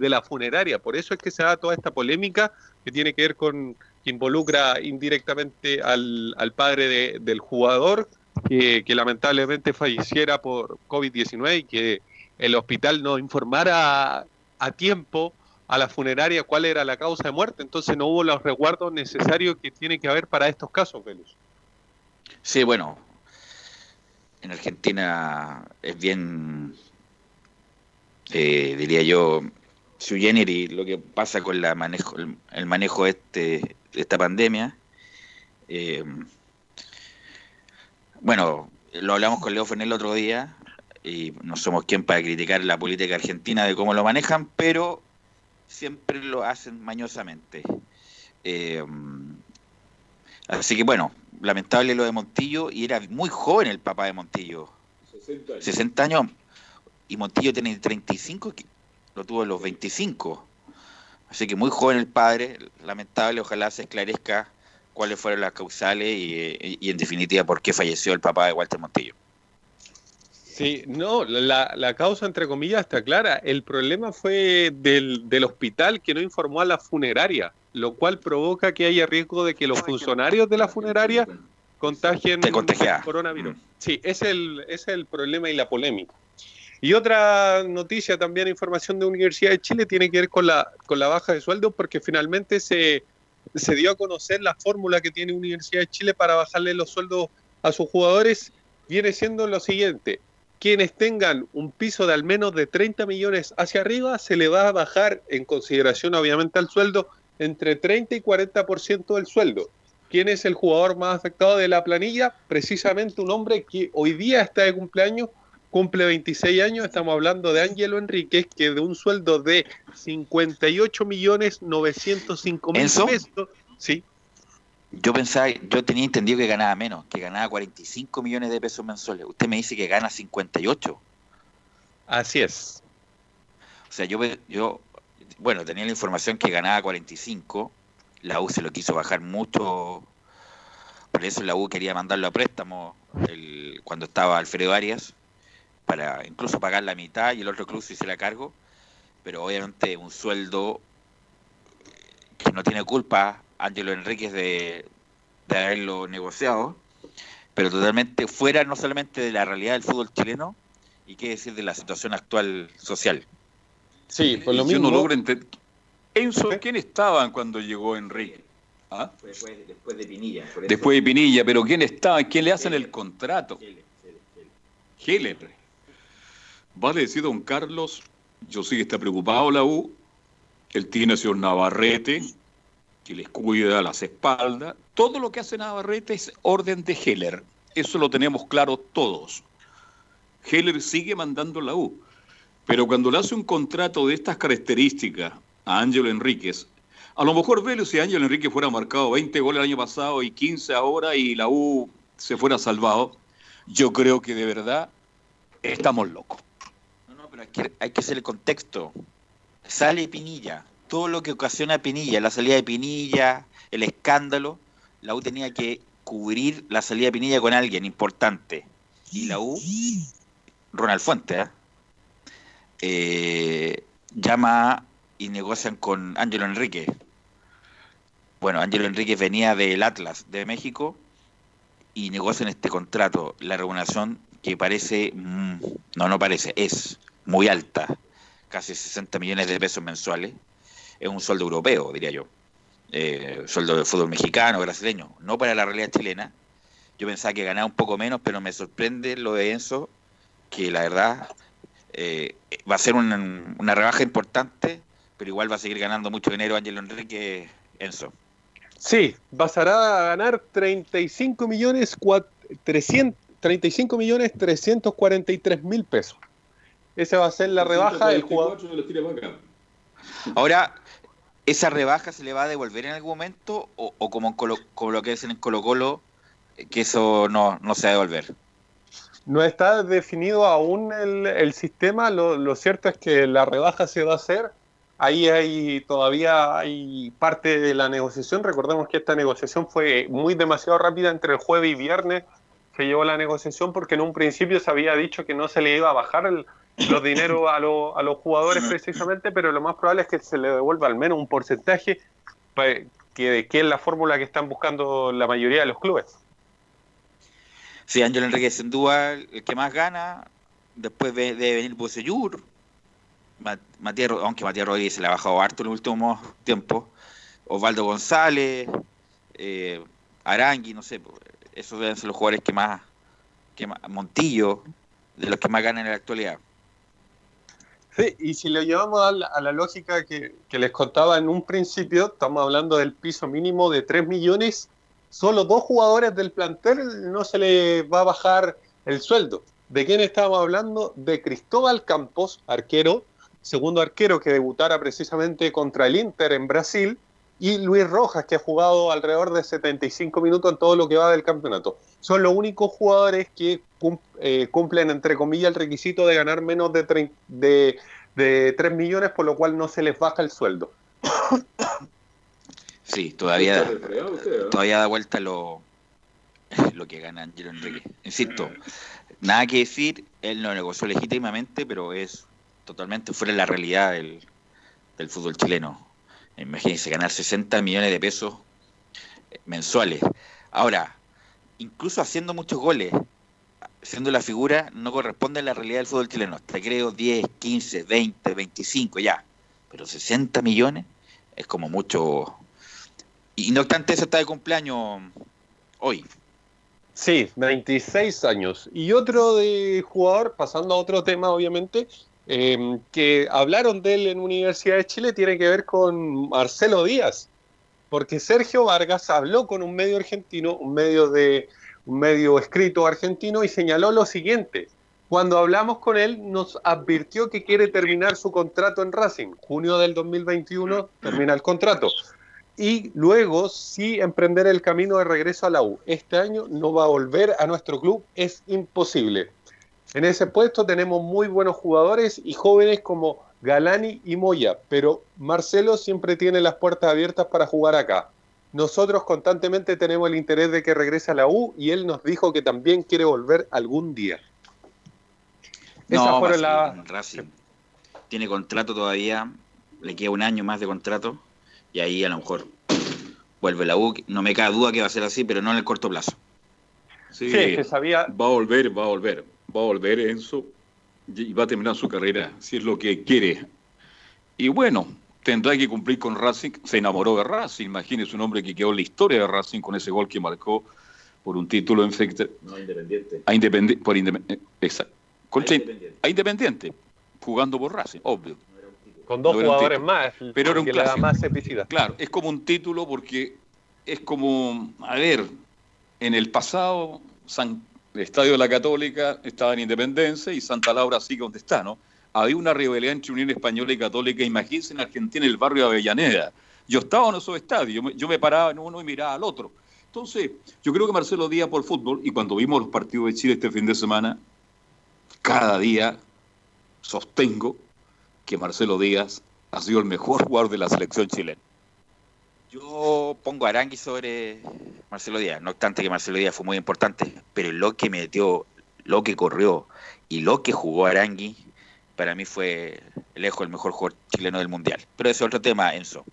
la funeraria. Por eso es que se da toda esta polémica que tiene que ver con que involucra indirectamente al, al padre de, del jugador que, que, lamentablemente falleciera por COVID-19 y que el hospital no informara a, a tiempo a la funeraria cuál era la causa de muerte, entonces no hubo los resguardos necesarios que tiene que haber para estos casos, Velus. Sí, bueno, en Argentina es bien, eh, diría yo, su generis lo que pasa con la manejo, el, manejo este, de esta pandemia. Eh, bueno, lo hablamos con Leo Fernel el otro día y no somos quien para criticar la política argentina de cómo lo manejan, pero siempre lo hacen mañosamente. Eh, así que bueno, lamentable lo de Montillo y era muy joven el papá de Montillo. 60 años. 60 años. Y Montillo tiene 35, lo tuvo a los 25. Así que muy joven el padre, lamentable, ojalá se esclarezca cuáles fueron las causales y, y en definitiva por qué falleció el papá de Walter Montillo. Sí, no, la, la, causa, entre comillas, está clara. El problema fue del, del, hospital que no informó a la funeraria, lo cual provoca que haya riesgo de que los funcionarios de la funeraria contagien el coronavirus. Sí, es el, es el problema y la polémica. Y otra noticia también, información de Universidad de Chile, tiene que ver con la, con la baja de sueldo, porque finalmente se, se dio a conocer la fórmula que tiene Universidad de Chile para bajarle los sueldos a sus jugadores. Viene siendo lo siguiente, quienes tengan un piso de al menos de 30 millones hacia arriba, se le va a bajar, en consideración obviamente al sueldo, entre 30 y 40% del sueldo. ¿Quién es el jugador más afectado de la planilla? Precisamente un hombre que hoy día está de cumpleaños, cumple 26 años, estamos hablando de Ángelo Enríquez, que de un sueldo de 58 millones 905 mil pesos, sí, yo pensaba, yo tenía entendido que ganaba menos, que ganaba 45 millones de pesos mensuales. Usted me dice que gana 58. Así es. O sea, yo, yo bueno, tenía la información que ganaba 45. La U se lo quiso bajar mucho. Por eso la U quería mandarlo a préstamo el, cuando estaba Alfredo Arias, para incluso pagar la mitad y el otro club se hiciera cargo. Pero obviamente un sueldo que no tiene culpa Ángelo Enríquez de, de, haberlo negociado, pero totalmente fuera no solamente de la realidad del fútbol chileno y qué decir de la situación actual social. Sí, por lo y mismo. Yo no logro entender. Enzo, ¿quién estaban cuando llegó Enrique? ¿Ah? Después, después, de Pinilla. Después de Pinilla, pero ¿quién estaba? ¿Quién le hacen el contrato? Heller. Vale decir, don Carlos, yo sí que está preocupado la U. Él tiene señor Navarrete, que les cuida las espaldas. Todo lo que hace Navarrete es orden de Heller. Eso lo tenemos claro todos. Heller sigue mandando la U. Pero cuando le hace un contrato de estas características a Ángelo Enríquez, a lo mejor Velo si Ángelo Enríquez fuera marcado 20 goles el año pasado y 15 ahora y la U se fuera salvado, yo creo que de verdad estamos locos. No, no, pero hay que, hay que hacer el contexto. Sale Pinilla, todo lo que ocasiona Pinilla, la salida de Pinilla, el escándalo, la U tenía que cubrir la salida de Pinilla con alguien importante. Y la U, Ronald Fuente, ¿eh? Eh, llama y negocian con Ángelo Enrique. Bueno, Ángelo Enrique venía del Atlas de México y negocian este contrato. La remuneración que parece, mm, no, no parece, es muy alta, casi 60 millones de pesos mensuales. Es un sueldo europeo, diría yo. Eh, sueldo de fútbol mexicano, brasileño, no para la realidad chilena. Yo pensaba que ganaba un poco menos, pero me sorprende lo de Enzo, que la verdad eh, va a ser una, una rebaja importante, pero igual va a seguir ganando mucho dinero Ángelo Enrique Enzo. Sí, pasará a ganar 35 millones, cua- 300 35 millones 343 mil pesos. Esa va a ser la rebaja del jugador. Ahora, ¿esa rebaja se le va a devolver en algún momento o, como, Colo- como lo que dicen en Colo Colo, eh, que eso no, no se va a devolver? No está definido aún el, el sistema, lo, lo cierto es que la rebaja se va a hacer. Ahí hay todavía hay parte de la negociación. Recordemos que esta negociación fue muy demasiado rápida entre el jueves y viernes. Se llevó la negociación porque en un principio se había dicho que no se le iba a bajar el- los dineros a, lo- a los jugadores precisamente, pero lo más probable es que se le devuelva al menos un porcentaje que, que es la fórmula que están buscando la mayoría de los clubes. Sí, Ángelo Enrique sin duda el que más gana, después debe venir Bocellur, Matías, aunque Matías Rodríguez se le ha bajado harto en los últimos tiempos, Osvaldo González, eh, Arangui, no sé, pues, esos deben ser los jugadores que más, que más, Montillo, de los que más ganan en la actualidad. Sí, y si lo llevamos a la, a la lógica que, les contaba en un principio, estamos hablando del piso mínimo de 3 millones, solo dos jugadores del plantel no se le va a bajar el sueldo. ¿De quién estábamos hablando? De Cristóbal Campos, arquero, segundo arquero que debutara precisamente contra el Inter en Brasil, y Luis Rojas, que ha jugado alrededor de 75 minutos en todo lo que va del campeonato. Son los únicos jugadores que cum- eh, cumplen, entre comillas, el requisito de ganar menos de, trein- de, de 3 millones, por lo cual no se les baja el sueldo. Sí, todavía, usted, ¿eh? todavía da vuelta lo, lo que gana Ángelo Enrique. Insisto, nada que decir, él lo negoció legítimamente, pero es totalmente fuera de la realidad del, del fútbol chileno. Imagínense ganar 60 millones de pesos eh, mensuales. Ahora, incluso haciendo muchos goles, siendo la figura, no corresponde a la realidad del fútbol chileno. Te creo 10, 15, 20, 25, ya. Pero 60 millones es como mucho. Y no obstante, eso está de cumpleaños hoy. Sí, 26 años. Y otro de jugador, pasando a otro tema, obviamente, eh, que hablaron de él en Universidad de Chile, tiene que ver con Marcelo Díaz. Porque Sergio Vargas habló con un medio argentino, un medio de un medio escrito argentino, y señaló lo siguiente. Cuando hablamos con él, nos advirtió que quiere terminar su contrato en Racing. Junio del 2021 termina el contrato y luego sí emprender el camino de regreso a la U. Este año no va a volver a nuestro club, es imposible. En ese puesto tenemos muy buenos jugadores y jóvenes como Galani y Moya, pero Marcelo siempre tiene las puertas abiertas para jugar acá. Nosotros constantemente tenemos el interés de que regrese a la U y él nos dijo que también quiere volver algún día. Esas No, fueron va a las- seguir en Racing. Tiene contrato todavía, le queda un año más de contrato y ahí a lo mejor vuelve la U. No me cabe duda que va a ser así, pero no en el corto plazo. Sí, Sí, que sabía- va a volver, va a volver, va a volver Enzo y va a terminar su carrera, si es lo que quiere. Y bueno, tendrá que cumplir con Racing, se enamoró de Racing, imagínese un hombre que quedó en la historia de Racing con ese gol que marcó por un título en No, independiente. a Independe- por Independ- eh, exacto, contra- a Independiente, jugando por Racing, obvio. Con dos No jugadores título. más, Pero era un que clásico. más epicidad. Claro, es como un título porque es como, a ver, en el pasado San, el Estadio de la Católica estaba en Independencia y Santa Laura sigue donde está, ¿no? Había una rivalidad entre Unión Española y Católica, imagínense en Argentina, en el barrio de Avellaneda. Yo estaba en esos estadios, yo me paraba en uno y miraba al otro. Entonces, yo creo que Marcelo Díaz por fútbol, y cuando vimos los partidos de Chile este fin de semana, cada día sostengo que Marcelo Díaz ha sido el mejor jugador de la selección chilena. Yo pongo a Arangui sobre Marcelo Díaz. No obstante que Marcelo Díaz fue muy importante, pero lo que metió, lo que corrió y lo que jugó Arangui, para mí fue lejos el mejor jugador chileno del Mundial. Pero ese es otro tema, Enzo.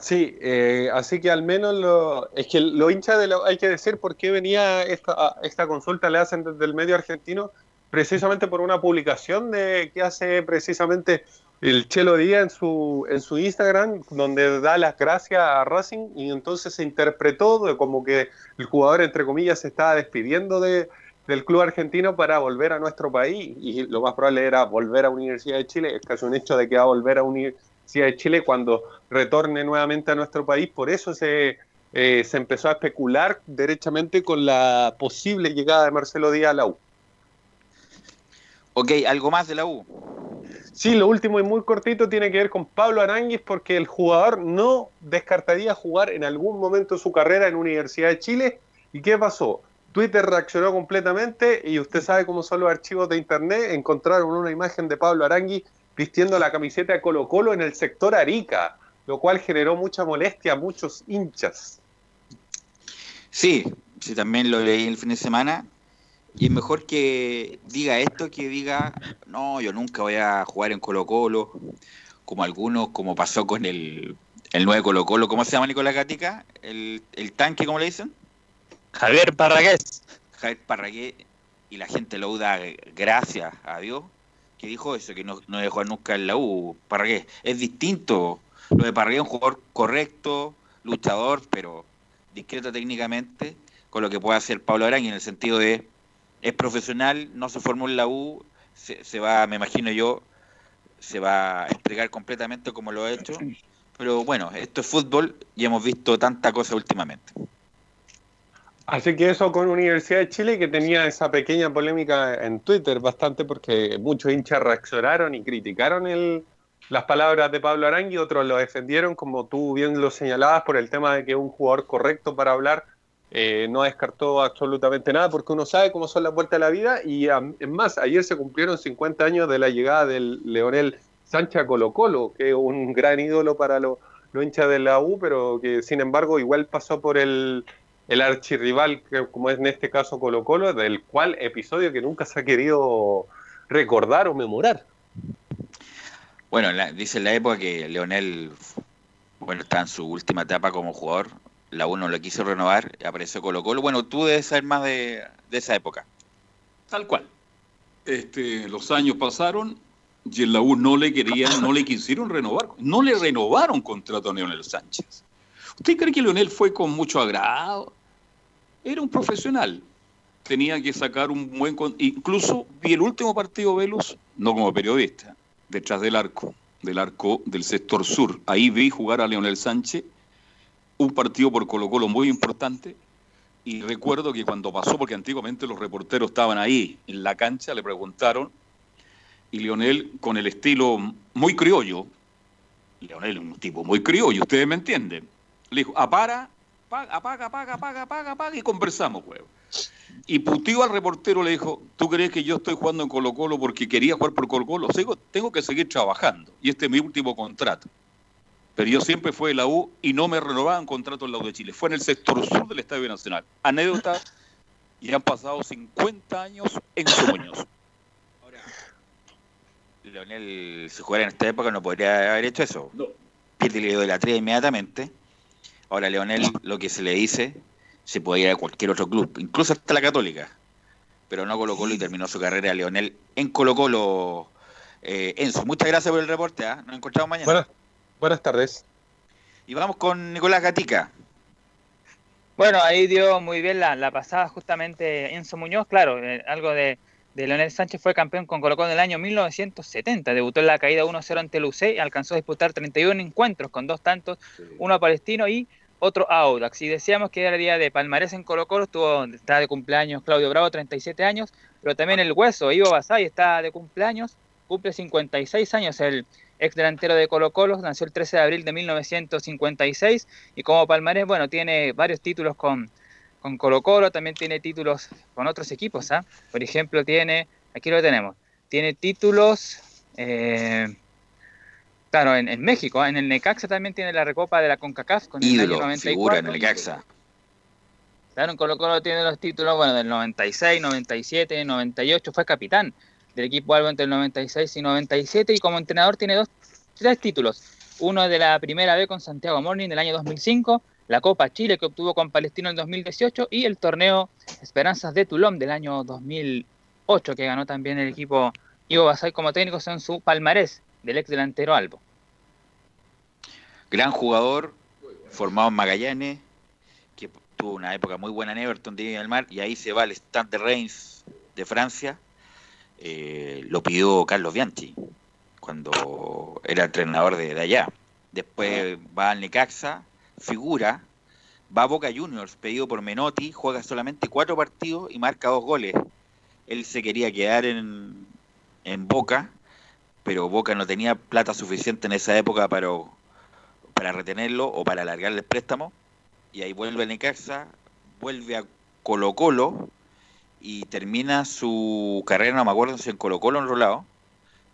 Sí, eh, así que al menos lo, es que lo hincha de la, hay que decir por qué venía esta, esta consulta, le hacen desde el medio argentino, precisamente por una publicación de que hace precisamente el Chelo Díaz en su, en su Instagram, donde da las gracias a Racing y entonces se interpretó de como que el jugador, entre comillas, se estaba despidiendo de, del club argentino para volver a nuestro país y lo más probable era volver a Universidad de Chile, es casi un hecho de que va a volver a Universidad de Chile cuando retorne nuevamente a nuestro país, por eso se, eh, se empezó a especular derechamente con la posible llegada de Marcelo Díaz a la U. Ok, ¿algo más de la U? Sí, lo último y muy cortito tiene que ver con Pablo Aranguis porque el jugador no descartaría jugar en algún momento de su carrera en Universidad de Chile. ¿Y qué pasó? Twitter reaccionó completamente y usted sabe cómo son los archivos de internet. Encontraron una imagen de Pablo Aranguis vistiendo la camiseta de Colo Colo en el sector Arica, lo cual generó mucha molestia a muchos hinchas. Sí, sí, también lo leí el fin de semana. Y es mejor que diga esto que diga, no, yo nunca voy a jugar en Colo Colo, como algunos, como pasó con el, el 9 Colo Colo, ¿cómo se llama Nicolás Gatica? El, el tanque, ¿cómo le dicen? Javier Parragués. Javier Parragués, y la gente lo da gracias a Dios, que dijo eso, que no, no jugar nunca en la U, Parragués. Es distinto, lo de Parragués es un jugador correcto, luchador, pero discreto técnicamente, con lo que puede hacer Pablo Arangui en el sentido de es profesional, no se formó en la U, se, va, me imagino yo, se va a explicar completamente como lo ha hecho. Pero bueno, esto es fútbol y hemos visto tanta cosa últimamente. Así que eso con Universidad de Chile, que tenía esa pequeña polémica en Twitter bastante, porque muchos hinchas reaccionaron y criticaron el, las palabras de Pablo Arangui, otros lo defendieron, como tú bien lo señalabas, por el tema de que un jugador correcto para hablar eh, no descartó absolutamente nada porque uno sabe cómo son las vueltas de la vida y es más, ayer se cumplieron 50 años de la llegada del Leonel Sánchez Colo Colo, que es un gran ídolo para los lo hinchas de la U, pero que sin embargo igual pasó por el, el archirrival, que, como es en este caso Colo Colo, del cual episodio que nunca se ha querido recordar o memorar. Bueno, dice la época que Leonel bueno, está en su última etapa como jugador, la U no lo quiso renovar, apareció Colo Colo. Bueno, tú debes saber más de, de esa época. Tal cual. Este, los años pasaron y en la U no le querían, no le quisieron renovar, no le renovaron contrato a Leonel Sánchez. ¿Usted cree que Leonel fue con mucho agrado? Era un profesional. Tenía que sacar un buen... Incluso vi el último partido Velus, no como periodista, detrás del arco, del arco del sector sur. Ahí vi jugar a Leonel Sánchez un partido por Colo Colo muy importante y recuerdo que cuando pasó, porque antiguamente los reporteros estaban ahí en la cancha, le preguntaron y Leonel con el estilo muy criollo, Leonel es un tipo muy criollo, ustedes me entienden, le dijo, apara, apaga, apaga, apaga, apaga, apaga, y conversamos, huevo. Y putió al reportero, le dijo, ¿tú crees que yo estoy jugando en Colo Colo porque quería jugar por Colo Colo? Tengo que seguir trabajando y este es mi último contrato pero yo siempre fui de la U y no me renovaban contrato en la U de Chile. Fue en el sector sur del Estadio Nacional. Anécdota, y han pasado 50 años en Somoños. Ahora, Leonel, si jugara en esta época, no podría haber hecho eso. No. Pierde la idolatría inmediatamente. Ahora, Leonel, lo que se le dice, se puede ir a cualquier otro club, incluso hasta la Católica. Pero no Colo Colo y terminó su carrera Leonel en Colo Colo. Eh, Enzo, muchas gracias por el reporte. ¿eh? Nos encontramos mañana. Bueno. Buenas tardes. Y vamos con Nicolás Gatica. Bueno, ahí dio muy bien la, la pasada justamente Enzo Muñoz, claro, eh, algo de, de, Leonel Sánchez fue campeón con Colo Colo en el año 1970, debutó en la caída 1-0 ante el UC y alcanzó a disputar 31 encuentros con dos tantos, sí. uno a Palestino y otro a Audax. Y decíamos que era el día de Palmarés en Colo Colo, estuvo, está de cumpleaños Claudio Bravo, 37 años, pero también el Hueso, Ivo Basay, está de cumpleaños, cumple 56 años el ex delantero de Colo Colo, nació el 13 de abril de 1956 y como palmarés, bueno, tiene varios títulos con, con Colo Colo, también tiene títulos con otros equipos, ¿ah? ¿eh? Por ejemplo, tiene, aquí lo tenemos, tiene títulos, eh, claro, en, en México, ¿eh? en el Necaxa también tiene la recopa de la CONCACAF con Ídolo, el año 94. figura en el Necaxa. Claro, Colo Colo tiene los títulos, bueno, del 96, 97, 98, fue capitán del equipo Albo entre el 96 y 97 y como entrenador tiene dos, tres títulos. Uno de la primera vez con Santiago Morning del año 2005, la Copa Chile que obtuvo con Palestino en 2018 y el torneo Esperanzas de Tulón del año 2008 que ganó también el equipo Ivo Basay como técnico en su palmarés del ex delantero Albo. Gran jugador, formado en Magallanes, que tuvo una época muy buena en Everton de Viña del Mar, y ahí se va al Stade de Reims de Francia. Eh, lo pidió Carlos Bianchi cuando era entrenador de, de allá. Después va al Necaxa, figura, va a Boca Juniors, pedido por Menotti, juega solamente cuatro partidos y marca dos goles. Él se quería quedar en, en Boca, pero Boca no tenía plata suficiente en esa época para, para retenerlo o para alargarle el préstamo. Y ahí vuelve a Necaxa, vuelve a Colo Colo y termina su carrera, no me acuerdo si en Colo Colo o en Rolado,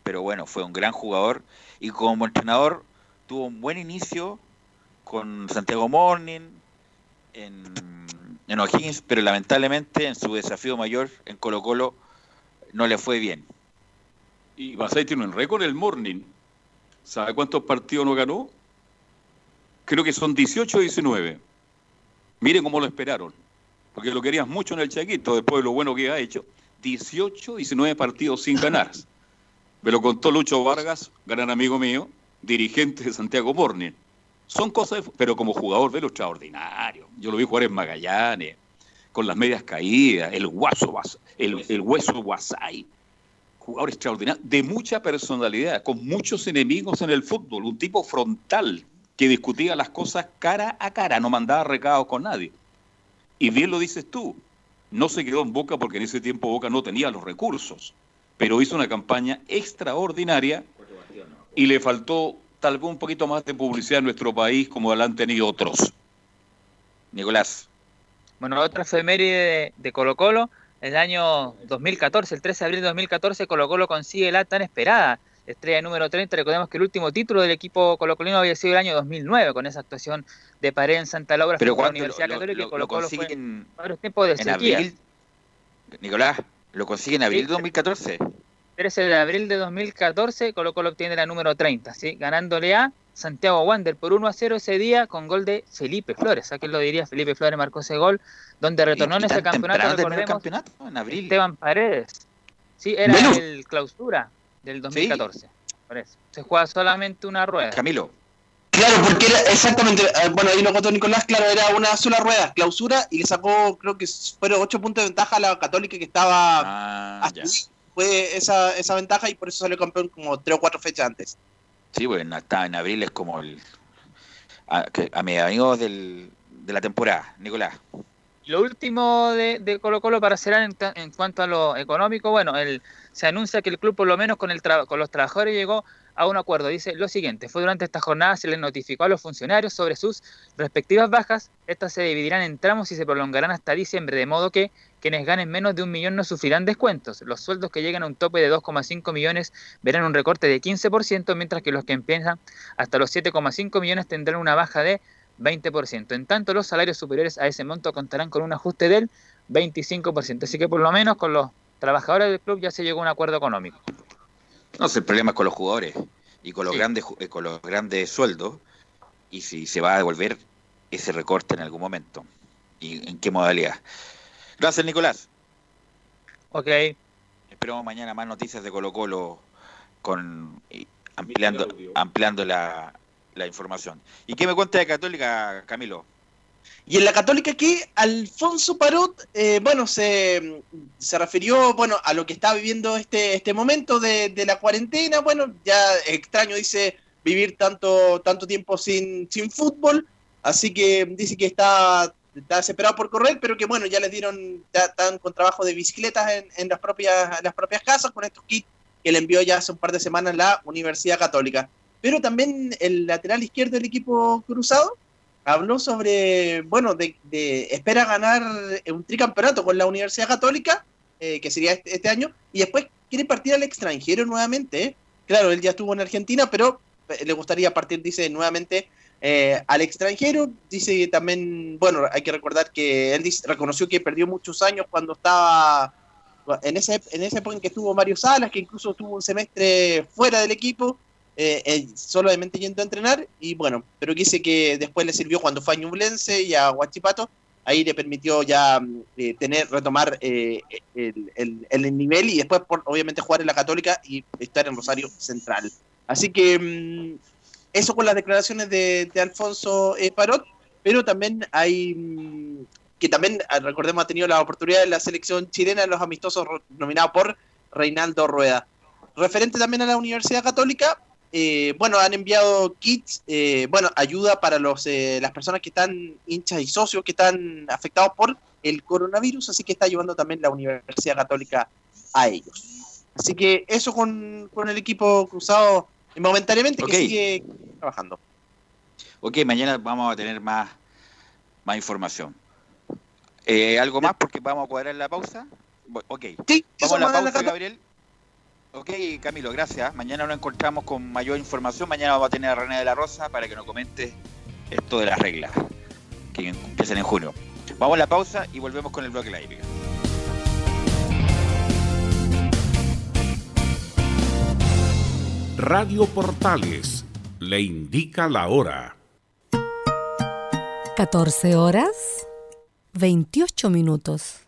pero bueno, fue un gran jugador y como entrenador tuvo un buen inicio con Santiago Morning, en, en O'Higgins, pero lamentablemente en su desafío mayor en Colo Colo no le fue bien. Y Basay tiene un récord el Morning. ¿Sabe cuántos partidos no ganó? Creo que son 18 o 19. Miren cómo lo esperaron. Porque lo querías mucho en el Chaquito, después de lo bueno que ha hecho. 18, 19 partidos sin ganar. Me lo contó Lucho Vargas, gran amigo mío, dirigente de Santiago Morning. Son cosas, de, pero como jugador ve lo extraordinario. Yo lo vi jugar en Magallanes, con las medias caídas, el guaso, el, el hueso guasay. Jugador extraordinario, de mucha personalidad, con muchos enemigos en el fútbol, un tipo frontal que discutía las cosas cara a cara, no mandaba recados con nadie. Y bien lo dices tú, no se quedó en Boca porque en ese tiempo Boca no tenía los recursos, pero hizo una campaña extraordinaria y le faltó tal vez un poquito más de publicidad en nuestro país como la han tenido otros. Nicolás. Bueno, otra efeméride de, de Colo Colo, el año 2014, el 13 de abril de 2014, Colo Colo consigue la tan esperada estrella número 30. Recordemos que el último título del equipo colocolino había sido el año 2009, con esa actuación de Pared en Santa Laura Pero la Universidad lo, Católica lo, lo consiguen varios tiempos de en abril, Nicolás, lo consigue en abril de 2014. 13 de abril de 2014, Colo Colo obtiene la número 30, ¿sí? ganándole a Santiago Wander por 1 a 0 ese día con gol de Felipe Flores. ¿A quién lo diría? Felipe Flores marcó ese gol, donde retornó en ese campeonato, recordemos, campeonato, en abril. Esteban Paredes. Sí, era Bueno. el clausura del 2014. Por eso. Se juega solamente una rueda. Camilo. Claro, porque era exactamente, eh, bueno, ahí lo contó Nicolás, claro, era una sola rueda, clausura, y le sacó, creo que fueron ocho puntos de ventaja a la Católica que estaba Ah, hasta ahí. Fue esa, esa ventaja y por eso salió campeón como tres o cuatro fechas antes. Sí, bueno, está en abril es como el a, que- a mediados del, de la temporada, Nicolás. Lo último de, de Colo Colo para cerrar en, cuanto a lo económico, bueno, el, se anuncia que el club por lo menos con, el tra- con los trabajadores llegó a un acuerdo. Dice lo siguiente, fue durante esta jornada se les notificó a los funcionarios sobre sus respectivas bajas. Estas se dividirán en tramos y se prolongarán hasta diciembre, de modo que quienes ganen menos de un millón no sufrirán descuentos. Los sueldos que llegan a un tope de 2,5 millones verán un recorte de 15%, mientras que los que empiezan hasta los 7,5 millones tendrán una baja de 20%. En tanto, los salarios superiores a ese monto contarán con un ajuste del 25%. Así que por lo menos con los trabajadores del club ya se llegó a un acuerdo económico. No sé, el problema es con los jugadores y con los Sí. grandes eh, con los grandes sueldos y si se va a devolver ese recorte en algún momento y en qué modalidad. Gracias, Nicolás. Ok. Esperamos mañana más noticias de Colo Colo con ampliando ampliando la, la información. ¿Y qué me cuenta de Católica, Camilo? Y en la Católica que Alfonso Parot, eh, bueno, se, se refirió, bueno, a lo que está viviendo este, este momento de, la cuarentena, bueno, ya extraño, dice, vivir tanto, tanto tiempo sin, sin fútbol, así que dice que está, está desesperado por correr, pero que bueno, ya les dieron, ya están con trabajo de bicicletas en, en las, propias, en las propias casas con estos kits que le envió ya hace un par de semanas la Universidad Católica. Pero también el lateral izquierdo del equipo cruzado, habló sobre, bueno, de, de- espera ganar un tricampeonato con la Universidad Católica, eh, que sería este, este año, y después quiere partir al extranjero nuevamente. ¿eh? Claro, él ya estuvo en Argentina, pero eh, le gustaría partir, dice, nuevamente eh, al extranjero. Dice también, bueno, hay que recordar que él reconoció que perdió muchos años cuando estaba en esa, en esa época en que estuvo Mario Salas, que incluso tuvo un semestre fuera del equipo, eh, eh, solamente yendo a entrenar, y bueno, pero que dice que después le sirvió cuando fue a Ñublense y a Huachipato, ahí le permitió ya mm, eh, tener, retomar eh, el, el- el nivel y después, por, obviamente, jugar en la Católica y estar en Rosario Central. Así que mm, eso con las declaraciones de, de Alfonso eh, Parot, pero también hay mm, que también, ah, recordemos, ha tenido la oportunidad en la selección chilena en los amistosos nominado por Reinaldo Rueda. Referente también a la Universidad Católica, eh, bueno, han enviado kits, eh, bueno, ayuda para los eh, las personas que están hinchas y socios que están afectados por el coronavirus, así que está ayudando también la Universidad Católica a ellos. Así que eso con, con el equipo cruzado momentáneamente que sigue trabajando. Ok, mañana vamos a tener más, más información. Eh, ¿Algo más? Porque vamos a cuadrar la pausa. Ok. Sí, vamos a la pausa, Gabriel. Ok, Camilo, gracias. Mañana nos encontramos con mayor información. Mañana vamos a tener a René de la Rosa para que nos comente esto de las reglas que empiezan en junio. Vamos a la pausa y volvemos con el bloque la hípica. Radio Portales le indica la hora. 14 horas 28 minutos.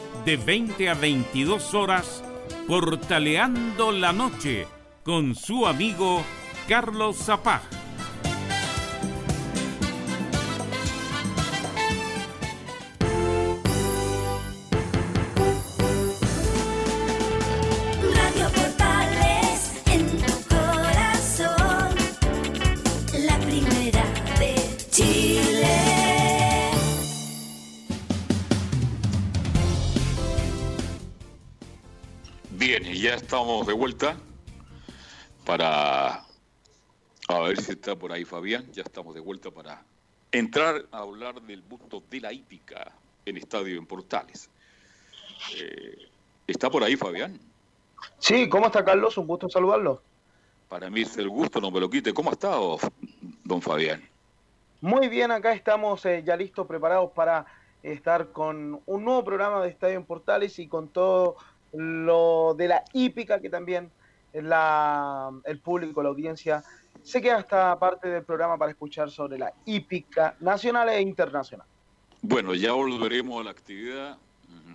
de 20 a 22 horas Portaleando la Noche con su amigo Carlos Zapag. Estamos de vuelta para a ver si está por ahí Fabián. Ya estamos de vuelta para entrar a hablar del busto de la hípica en Estadio en Portales. Eh, ¿Está por ahí Fabián? Sí, ¿cómo está Carlos? Un gusto saludarlo. Para mí es el gusto, no me lo quite. ¿Cómo ha estado, don Fabián? Muy bien, acá estamos eh, ya listos, preparados para estar con un nuevo programa de Estadio en Portales y con todo lo de la hípica que también la, el público, la audiencia, se queda esta parte del programa para escuchar sobre la hípica nacional e internacional. Bueno, ya volveremos a la actividad mm,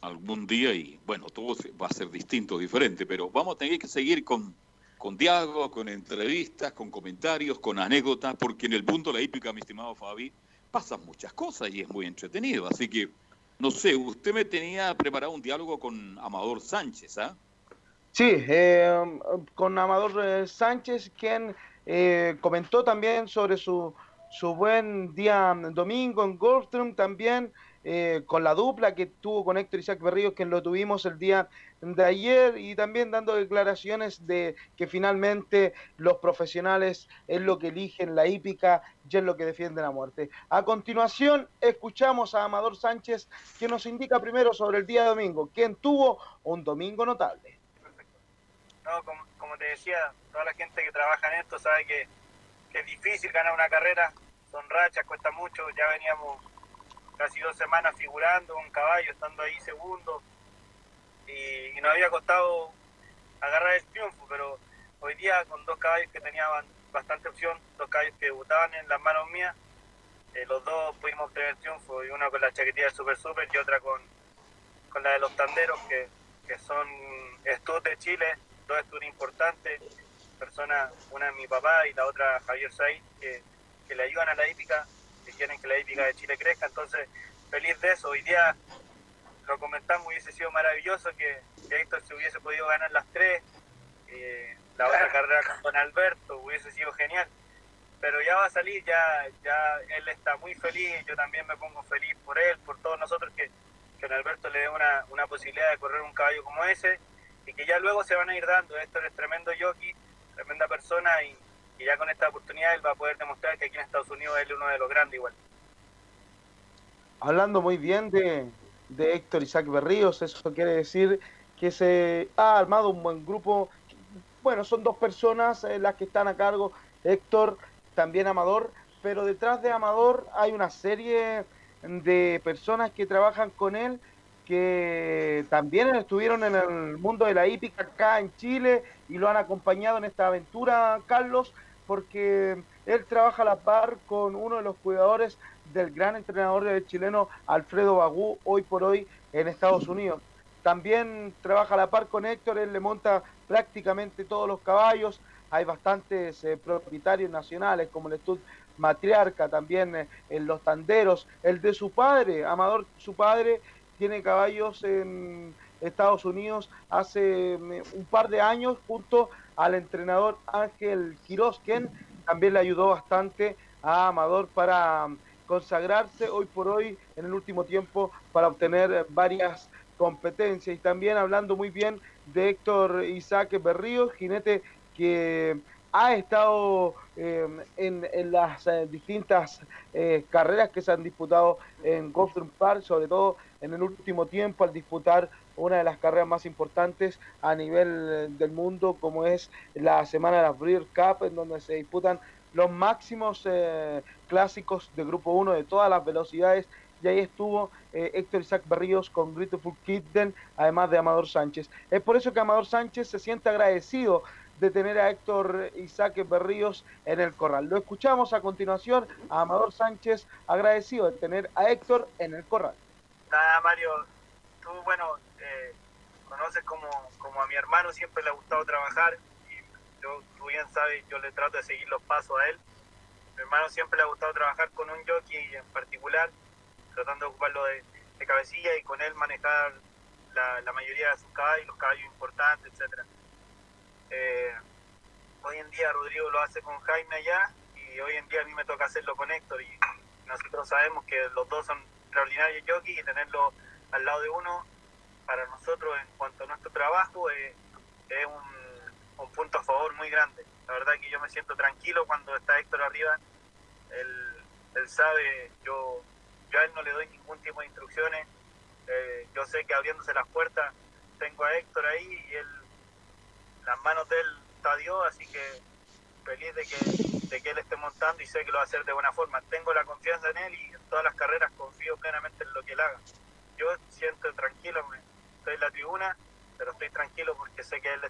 algún día y bueno, todo va a ser distinto, diferente, pero vamos a tener que seguir con, con diálogo, con entrevistas, con comentarios, con anécdotas, porque en el punto de la hípica, mi estimado Fabi, pasan muchas cosas y es muy entretenido. Así que, no sé, usted me tenía preparado un diálogo con Amador Sánchez, ¿ah? Sí, eh, con Amador eh, Sánchez, quien eh, comentó también sobre su, su buen día domingo en Goldstream, también eh, con la dupla que tuvo con Héctor Isaac Berríos, que lo tuvimos el día de ayer, y también dando declaraciones de que finalmente los profesionales es lo que eligen la hípica y es lo que defienden a muerte. A continuación, escuchamos a Amador Sánchez, que nos indica primero sobre el día de domingo, quien tuvo un domingo notable. No, como, como te decía, toda la gente que trabaja en esto sabe que es difícil ganar una carrera, son rachas, cuesta mucho, ya veníamos casi dos semanas figurando con caballo, estando ahí segundo, y, y nos había costado agarrar el triunfo, pero hoy día con dos caballos que tenían bastante opción, dos caballos que debutaban en las manos mías, eh, los dos pudimos obtener triunfo, y una con la chaquetilla del Super Super y otra con, con la de los tanderos, que, que son estos de Chile, dos estudios importantes, personas, una es mi papá y la otra Javier Saiz, que, que le ayudan a la hípica, que quieren que la hípica de Chile crezca, entonces feliz de eso. Hoy día lo comentamos, hubiese sido maravilloso que, que Héctor se hubiese podido ganar las tres, eh, la otra carrera con Don Alberto hubiese sido genial, pero ya va a salir, ya, ya él está muy feliz, yo también me pongo feliz por él, por todos nosotros que, que Don Alberto le dé una, una posibilidad de correr un caballo como ese y que ya luego se van a ir dando. Héctor es tremendo jockey, tremenda persona y, y ya con esta oportunidad él va a poder demostrar que aquí en Estados Unidos él es uno de los grandes igual. Hablando muy bien de, de Héctor Isaac Berríos, eso quiere decir que se ha armado un buen grupo. Bueno, son dos personas eh, las que están a cargo, Héctor, también Amador, pero detrás de Amador hay una serie de personas que trabajan con él que también estuvieron en el mundo de la hípica acá en Chile y lo han acompañado en esta aventura, Carlos, porque él trabaja a la par con uno de los cuidadores del gran entrenador chileno Alfredo Bagú, hoy por hoy en Estados Unidos. También trabaja a la par con Héctor, él le monta prácticamente todos los caballos, hay bastantes eh, propietarios nacionales como el Estud Matriarca, también eh, en los tanderos, el de su padre, Amador, su padre, tiene caballos en Estados Unidos hace mm, un par de años junto al entrenador Ángel Quiroz, quien también le ayudó bastante a Amador para mm, consagrarse hoy por hoy en el último tiempo para obtener eh, varias competencias. Y también hablando muy bien de Héctor Isaac Berríos, jinete que ha estado eh, en, en, las eh, distintas eh, carreras que se han disputado en Gulfstream Park, sobre todo en el último tiempo al disputar una de las carreras más importantes a nivel del mundo, como es la semana de la Breer Cup, en donde se disputan los máximos eh, clásicos de Grupo 1 de todas las velocidades. Y ahí estuvo eh, Héctor Isaac Berríos con Beautiful Kitten, además de Amador Sánchez. Es por eso que Amador Sánchez se siente agradecido de tener a Héctor Isaac Berríos en el corral. Lo escuchamos a continuación a Amador Sánchez agradecido de tener a Héctor en el corral. Nada, Mario, tú, bueno, conoces como, como a mi hermano, siempre le ha gustado trabajar y yo, tú bien sabes, yo le trato de seguir los pasos a él. Mi hermano siempre le ha gustado trabajar con un jockey en particular, tratando de ocuparlo de, de cabecilla y con él manejar la, la, mayoría de sus caballos, los caballos importantes, etcétera. Eh, hoy en día Rodrigo lo hace con Jaime allá y hoy en día a mí me toca hacerlo con Héctor y nosotros sabemos que los dos son extraordinarios jockeys y tenerlo al lado de uno para nosotros en cuanto a nuestro trabajo es, es un, un, punto a favor muy grande. La verdad que yo me siento tranquilo cuando está Héctor arriba. Él, él sabe, yo, yo a él no le doy ningún tipo de instrucciones. Eh, yo sé que abriéndose las puertas tengo a Héctor ahí y él las manos de él está Dios, así que feliz de que, de que él esté montando y sé que lo va a hacer de buena forma. Tengo la confianza en él y en todas las carreras confío plenamente en lo que él haga. Yo siento tranquilo, me, estoy en la tribuna, pero estoy tranquilo porque sé que él...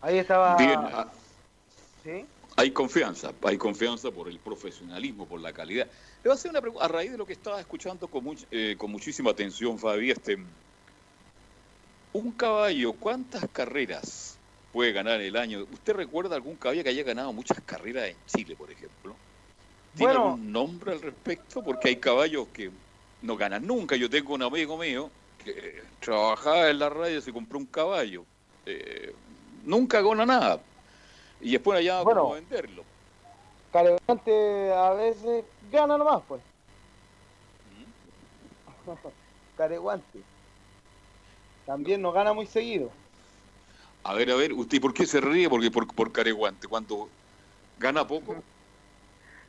Ahí estaba... Bien, ah, ¿Sí? Hay confianza, hay confianza por el profesionalismo, por la calidad. Le voy a hacer una pregunta, a raíz de lo que estaba escuchando con, much, eh, con muchísima atención, Fabi, este, un caballo, ¿cuántas carreras puede ganar el año? ¿Usted recuerda algún caballo que haya ganado muchas carreras en Chile, por ejemplo? ¿Tiene Bueno. algún nombre al respecto? Porque hay caballos que no ganan nunca. Yo tengo un amigo mío que trabajaba en la radio y se compró un caballo. Eh, nunca gana nada. Y después allá Bueno. cómo venderlo. Careguante a veces gana nomás, pues. Careguante. También no gana muy seguido. A ver, a ver, ¿usted por qué se ríe? Porque por, por Careguante, cuando gana poco.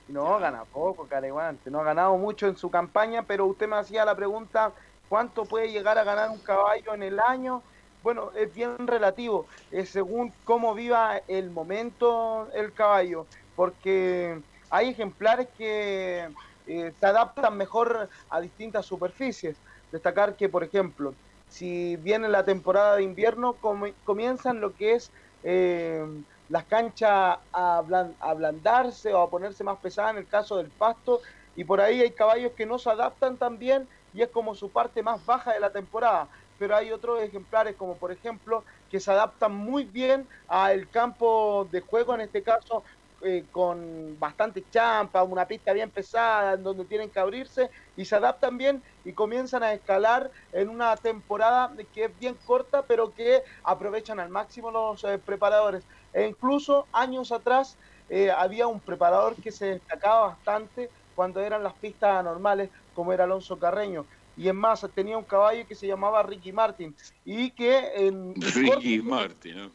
No, gana poco, Careguante. No ha ganado mucho en su campaña, pero usted me hacía la pregunta, ¿cuánto puede llegar a ganar un caballo en el año? Bueno, es bien relativo, según cómo viva el momento el caballo, porque hay ejemplares que eh, se adaptan mejor a distintas superficies. Destacar que, por ejemplo, si viene la temporada de invierno, comienzan lo que es eh, las canchas a ablan- a ablandarse o a ponerse más pesadas en el caso del pasto, y por ahí hay caballos que no se adaptan tan bien y es como su parte más baja de la temporada. Pero hay otros ejemplares, como por ejemplo, que se adaptan muy bien al campo de juego, en este caso eh, con bastante champa, una pista bien pesada, en donde tienen que abrirse, y se adaptan bien y comienzan a escalar en una temporada que es bien corta, pero que aprovechan al máximo los eh, preparadores. E incluso años atrás eh, había un preparador que se destacaba bastante cuando eran las pistas normales, como era Alonso Carreño. Y es más, tenía un caballo que se llamaba Ricky Martin y que en, Ricky Martin, ¿no?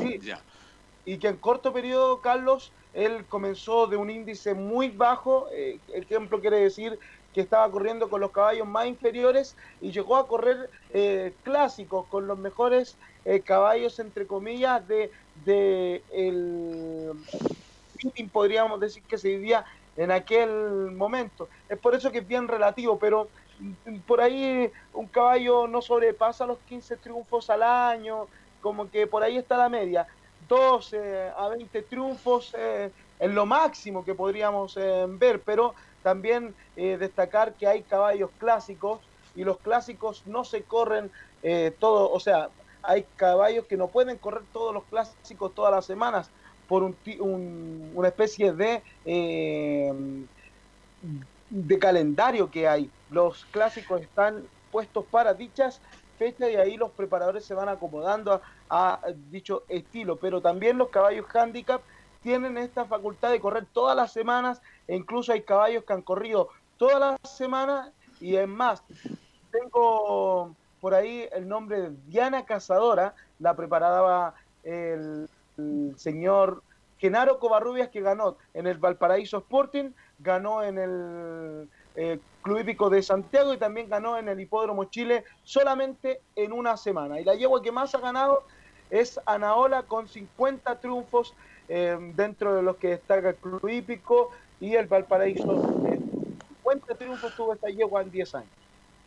Sí. Ya. y que en corto periodo, Carlos, él comenzó de un índice muy bajo, eh, ejemplo quiere decir que estaba corriendo con los caballos más inferiores y llegó a correr eh, clásicos con los mejores eh, caballos, entre comillas, de, de el podríamos decir que se vivía en aquel momento. Es por eso que es bien relativo, pero mm, por ahí un caballo no sobrepasa los 15 triunfos al año, como que por ahí está la media. 12 a 20 triunfos eh, es lo máximo que podríamos eh, ver, pero también eh, destacar que hay caballos clásicos y los clásicos no se corren todo, o sea, hay caballos que no pueden correr todos los clásicos todas las semanas por un, un- una especie de de calendario que hay. Los clásicos están puestos para dichas fechas y ahí los preparadores se van acomodando a, dicho estilo. Pero también los caballos handicap tienen esta facultad de correr todas las semanas e incluso hay caballos que han corrido todas las semanas y es más, tengo por ahí el nombre de Diana Cazadora, la preparaba el señor Genaro Covarrubias que ganó en el Valparaíso Sporting, ganó en el eh, Club Hípico de Santiago y también ganó en el Hipódromo Chile solamente en una semana. Y la yegua que más ha ganado es Anaola con 50 triunfos eh, dentro de los que destaca el Club Hípico y el Valparaíso. eh, 50 triunfos tuvo esta yegua en 10 años.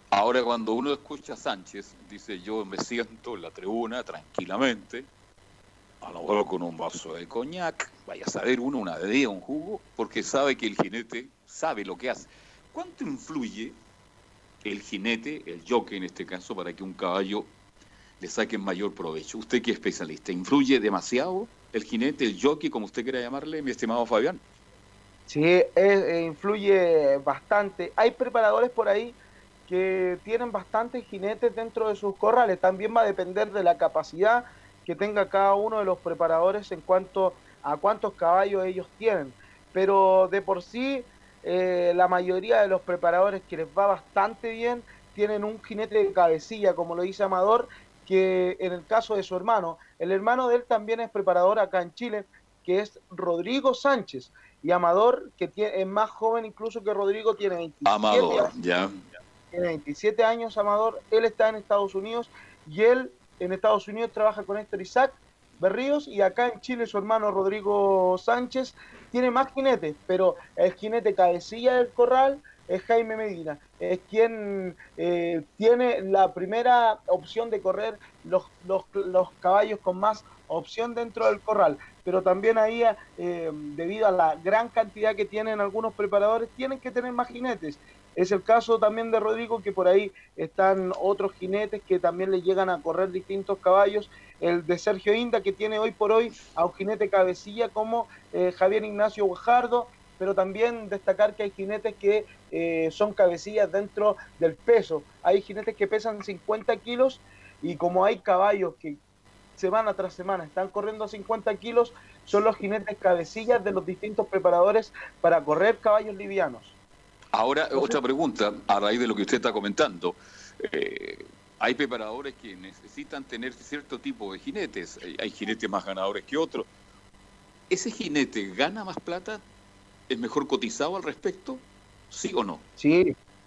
Ahora cuando uno escucha a Sánchez, dice yo me siento en la tribuna tranquilamente, a lo mejor con un vaso de coñac, vaya a saber uno una bebida, un jugo, porque sabe que el jinete sabe lo que hace. ¿Cuánto influye el jinete, el jockey en este caso, para que un caballo le saque mayor provecho? Usted que es especialista, ¿influye demasiado el jinete, el jockey, como usted quiera llamarle, mi estimado Fabián? Sí, es- eh, influye bastante. Hay preparadores por ahí que tienen bastantes jinetes dentro de sus corrales. También va a depender de la capacidad que tenga cada uno de los preparadores en cuanto a cuántos caballos ellos tienen. Pero de por sí, eh, la mayoría de los preparadores que les va bastante bien tienen un jinete de cabecilla, como lo dice Amador, que en el caso de su hermano, el hermano de él también es preparador acá en Chile, que es Rodrigo Sánchez. Y Amador, que tie- es más joven incluso que Rodrigo, tiene 27 Amador, años ya. tiene 27 años, Amador. Él está en Estados Unidos y él en Estados Unidos trabaja con Héctor Isaac Berríos y acá en Chile su hermano Rodrigo Sánchez tiene más jinetes, pero el jinete cabecilla del corral es Jaime Medina, es quien eh, tiene la primera opción de correr los, los, los caballos con más opción dentro del corral, pero también ahí, eh, debido a la gran cantidad que tienen algunos preparadores, tienen que tener más jinetes. Es el caso también de Rodrigo, que por ahí están otros jinetes que también le llegan a correr distintos caballos. El de Sergio Inda, que tiene hoy por hoy a un jinete cabecilla como eh, Javier Ignacio Guajardo, pero también destacar que hay jinetes que eh, son cabecillas dentro del peso. Hay jinetes que pesan 50 kilos y como hay caballos que semana tras semana están corriendo a 50 kilos, son los jinetes cabecillas de los distintos preparadores para correr caballos livianos. Ahora, otra pregunta, a raíz de lo que usted está comentando. Eh, hay preparadores que necesitan tener cierto tipo de jinetes. Hay, hay jinetes más ganadores que otros. ¿Ese jinete gana más plata? ¿Es mejor cotizado al respecto? ¿Sí o no? Sí,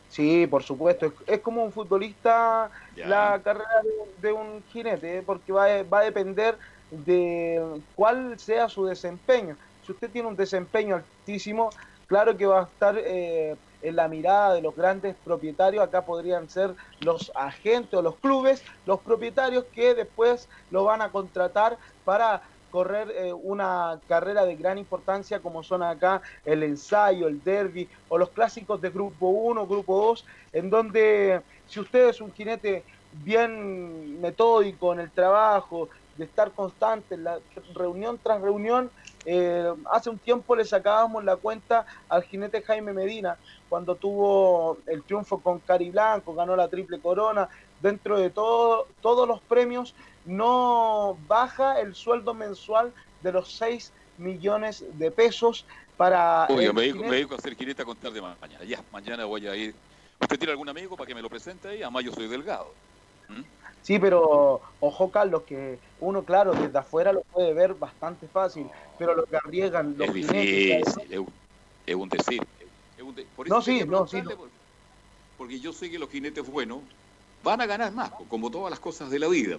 sí, por supuesto. Es, es como un futbolista Ya. la carrera de, de un jinete, ¿eh? porque va, a- va a depender de cuál sea su desempeño. Si usted tiene un desempeño altísimo, claro que va a estar eh, en la mirada de los grandes propietarios. Acá podrían ser los agentes o los clubes, los propietarios que después lo van a contratar para correr eh, una carrera de gran importancia como son acá el ensayo, el derby o los clásicos de grupo 1, grupo 2, en donde si usted es un jinete bien metódico en el trabajo, de estar constante la reunión tras reunión, eh, hace un tiempo le sacábamos la cuenta al jinete Jaime Medina cuando tuvo el triunfo con Cari Blanco, ganó la triple corona, dentro de todo, todos los premios no baja el sueldo mensual de los 6 millones de pesos para Oiga, me dedico, jinete. me dedico a hacer jinete a contar de mañana. Ya, mañana voy a ir. ¿Usted tiene algún amigo para que me lo presente ahí? Además, yo soy delgado. Sí, pero ojo Carlos, que uno claro desde afuera lo puede ver bastante fácil, pero lo que arriesgan los Es difícil, es un, es un decir. es un de- por No, eso sí, no, sí, preguntarle, por- Porque yo sé que los jinetes buenos van a ganar más, como todas las cosas de la vida.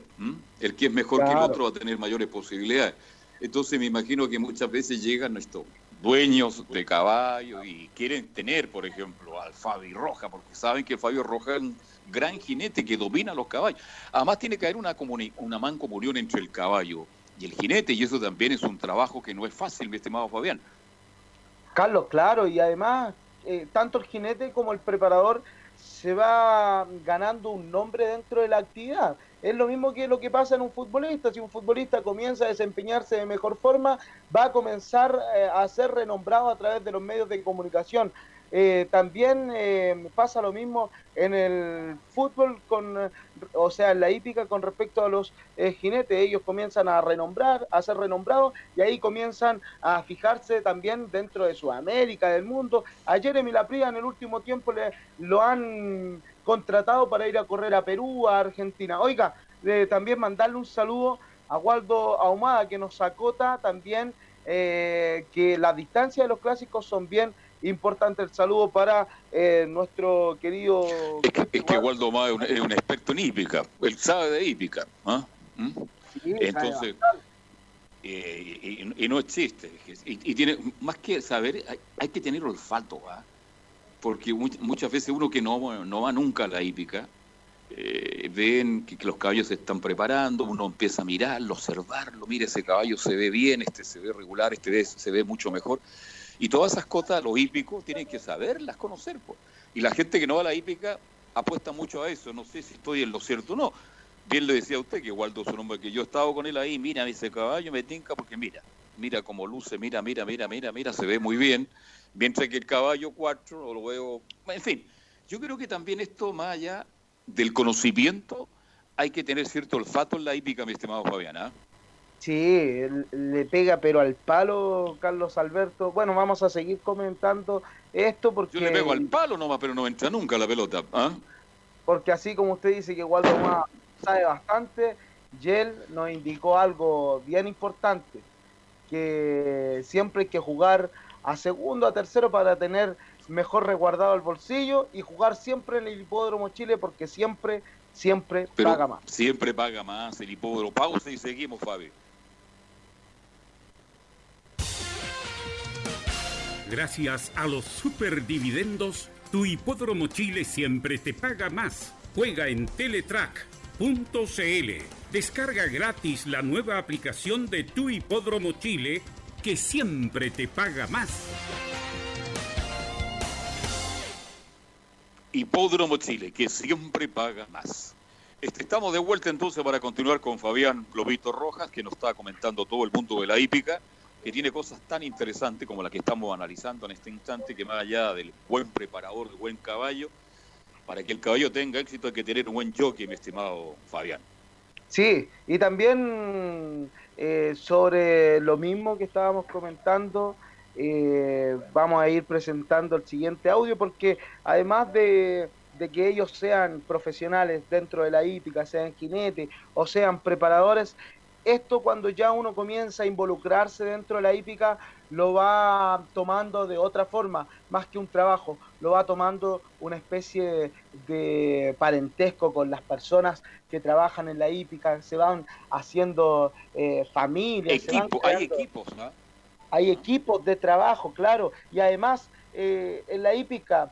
El que es mejor que el otro va a tener mayores posibilidades. Entonces me imagino que muchas veces llegan estos dueños de caballo y quieren tener, por ejemplo, al Fabio Roja, porque saben que Fabio Roja es un gran jinete que domina los caballos. Además tiene que haber una, una mancomunión entre el caballo y el jinete, y eso también es un trabajo que no es fácil, mi estimado Fabián. Carlos, claro, y además eh, tanto el jinete como el preparador se va ganando un nombre dentro de la actividad. Es lo mismo que lo que pasa en un futbolista. Si un futbolista comienza a desempeñarse de mejor forma, va a comenzar eh, a ser renombrado a través de los medios de comunicación. Eh, también eh, pasa lo mismo en el fútbol, con, o sea, en la hípica con respecto a los eh, jinetes. Ellos comienzan a renombrar, a ser renombrados y ahí comienzan a fijarse también dentro de Sudamérica, del mundo. A Jeremy Lapria en el último tiempo le, lo han contratado para ir a correr a Perú, a Argentina. Oiga, eh, también mandarle un saludo a Waldo Ahumada que nos acota también eh, que las distancias de los clásicos son bien importantes. El saludo para eh, nuestro querido... Es que Waldo Má es un, es un experto en hípica, él sabe de hípica. ¿ah? ¿Mm? Sí, sabe Entonces, eh, y, y no existe. Y, y tiene, más que saber, hay, hay que tener olfato, ¿ah? porque much- muchas veces uno que no, no va nunca a la hípica, eh, ven que, que los caballos se están preparando, uno empieza a mirarlo, observarlo, mire ese caballo se ve bien, este se ve regular, este se ve mucho mejor. Y todas esas cosas, los hípicos tienen que saberlas, conocer. pues. Y la gente que no va a la hípica apuesta mucho a eso, no sé si estoy en lo cierto o no. Bien le decía a usted que Waldo es un hombre que yo he estado con él ahí, mira ese caballo, me tinca porque mira, mira cómo luce, mira, mira, mira, mira, mira, se ve muy bien. Mientras que el caballo 4, o lo veo, en fin, yo creo que también esto, más allá del conocimiento, hay que tener cierto olfato en la hípica, mi estimado Fabián. ¿ah? Sí, le pega pero al palo Carlos Alberto. Bueno, vamos a seguir comentando esto porque... Yo le pego al palo nomás, pero no entra nunca la pelota. ¿ah? porque así como usted dice que Waldo Ahumada sabe bastante, Yel nos indicó algo bien importante, que siempre hay que jugar a segundo, a tercero para tener mejor resguardado el bolsillo y jugar siempre en el hipódromo Chile porque siempre, siempre Pero paga más. siempre paga más el hipódromo. Pausa y seguimos, Fabi. Gracias a los superdividendos, tu hipódromo Chile siempre te paga más. Juega en Teletrack.cl. Descarga gratis la nueva aplicación de tu hipódromo Chile que siempre te paga más. Hipódromo Chile, que siempre paga más. Este, estamos de vuelta entonces para continuar con Fabián Globito Rojas, que nos está comentando todo el punto de la hípica, que tiene cosas tan interesantes como la que estamos analizando en este instante, que más allá del buen preparador, del buen caballo, para que el caballo tenga éxito hay que tener un buen jockey, mi estimado Fabián. Sí, y también eh, sobre lo mismo que estábamos comentando, eh, vamos a ir presentando el siguiente audio porque además de, que ellos sean profesionales dentro de la hípica, sean jinetes o sean preparadores, esto cuando ya uno comienza a involucrarse dentro de la hípica lo va tomando de otra forma, más que un trabajo, lo va tomando una especie de parentesco con las personas que trabajan en la hípica, se van haciendo eh, familias. se van Equipo, hay equipos, ¿no? hay equipos de trabajo, claro, y además eh, en la hípica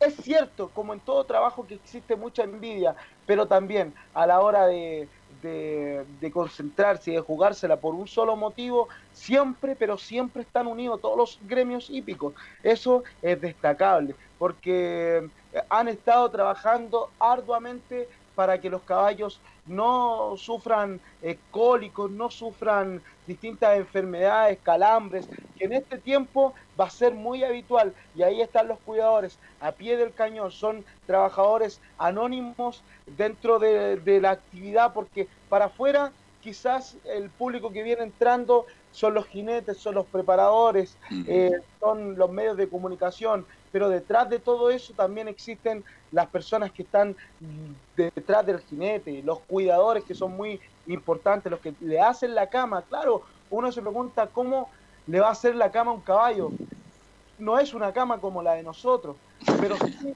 es cierto, como en todo trabajo, que existe mucha envidia, pero también a la hora de, de- de concentrarse y de jugársela por un solo motivo, siempre, pero siempre están unidos todos los gremios hípicos. Eso es destacable, porque han estado trabajando arduamente para que los caballos no sufran eh, cólicos, no sufran distintas enfermedades, calambres, que en este tiempo va a ser muy habitual. Y ahí están los cuidadores, a pie del cañón, son trabajadores anónimos dentro de, de la actividad, porque para afuera quizás el público que viene entrando son los jinetes, son los preparadores, eh, son los medios de comunicación, pero detrás de todo eso también existen las personas que están detrás del jinete, los cuidadores que son muy importantes, los que le hacen la cama. Claro, uno se pregunta cómo le va a hacer la cama a un caballo. No es una cama como la de nosotros, pero sí,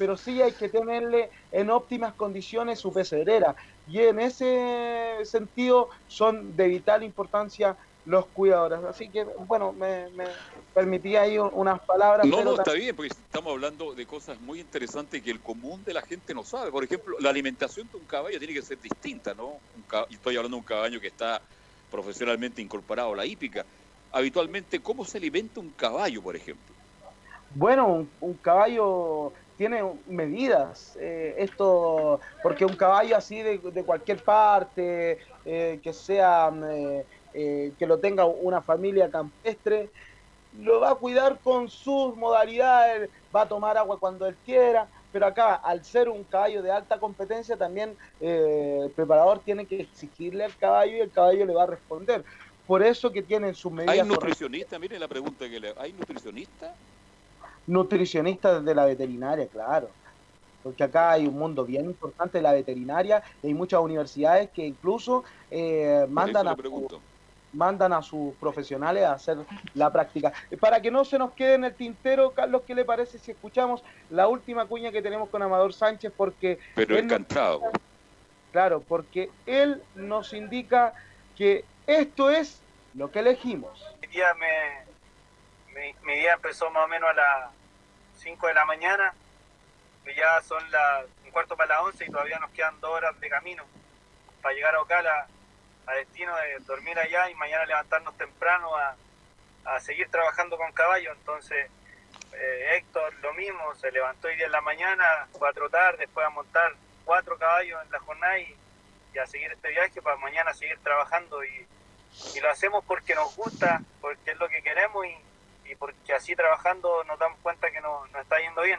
pero sí hay que tenerle en óptimas condiciones su pesebrera. Y en ese sentido son de vital importancia los cuidadores. Así que, bueno, me, me permití ahí un- unas palabras. No, pero no, está bien, porque estamos hablando de cosas muy interesantes que el común de la gente no sabe. Por ejemplo, la alimentación de un caballo tiene que ser distinta, ¿no? Un estoy hablando de un caballo que está profesionalmente incorporado a la hípica. Habitualmente, ¿cómo se alimenta un caballo, por ejemplo? Bueno, un, un caballo tiene medidas. eh, esto, porque un caballo así de, de cualquier parte, eh, que sea, eh, eh, que lo tenga una familia campestre, lo va a cuidar con sus modalidades, va a tomar agua cuando él quiera. Pero acá, al ser un caballo de alta competencia, también eh, el preparador tiene que exigirle al caballo y el caballo le va a responder. Por eso que tienen sus medidas. ¿Hay nutricionista? Mire la pregunta que le... ¿Hay nutricionista? Nutricionistas de la veterinaria, claro. Porque acá hay un mundo bien importante de la veterinaria y hay muchas universidades que incluso eh, mandan, a mandan a sus profesionales a hacer la práctica. Eh, Para que no se nos quede en el tintero, Carlos, ¿qué le parece si escuchamos la última cuña que tenemos con Amador Sánchez? Porque Pero encantado. Claro, porque él nos indica que esto es lo que elegimos. Mi día, me, mi, mi día empezó más o menos a las 5 de la mañana, que ya son las un cuarto para las 11 y todavía nos quedan dos horas de camino para llegar a Ocala, a destino de dormir allá y mañana levantarnos temprano a, a seguir trabajando con caballos. Entonces, eh, Héctor lo mismo, se levantó hoy día en la mañana, fue a trotar, después a montar cuatro caballos en la jornada y, a seguir este viaje para mañana seguir trabajando y, y lo hacemos porque nos gusta, porque es lo que queremos y porque así trabajando nos damos cuenta que nos, nos está yendo bien.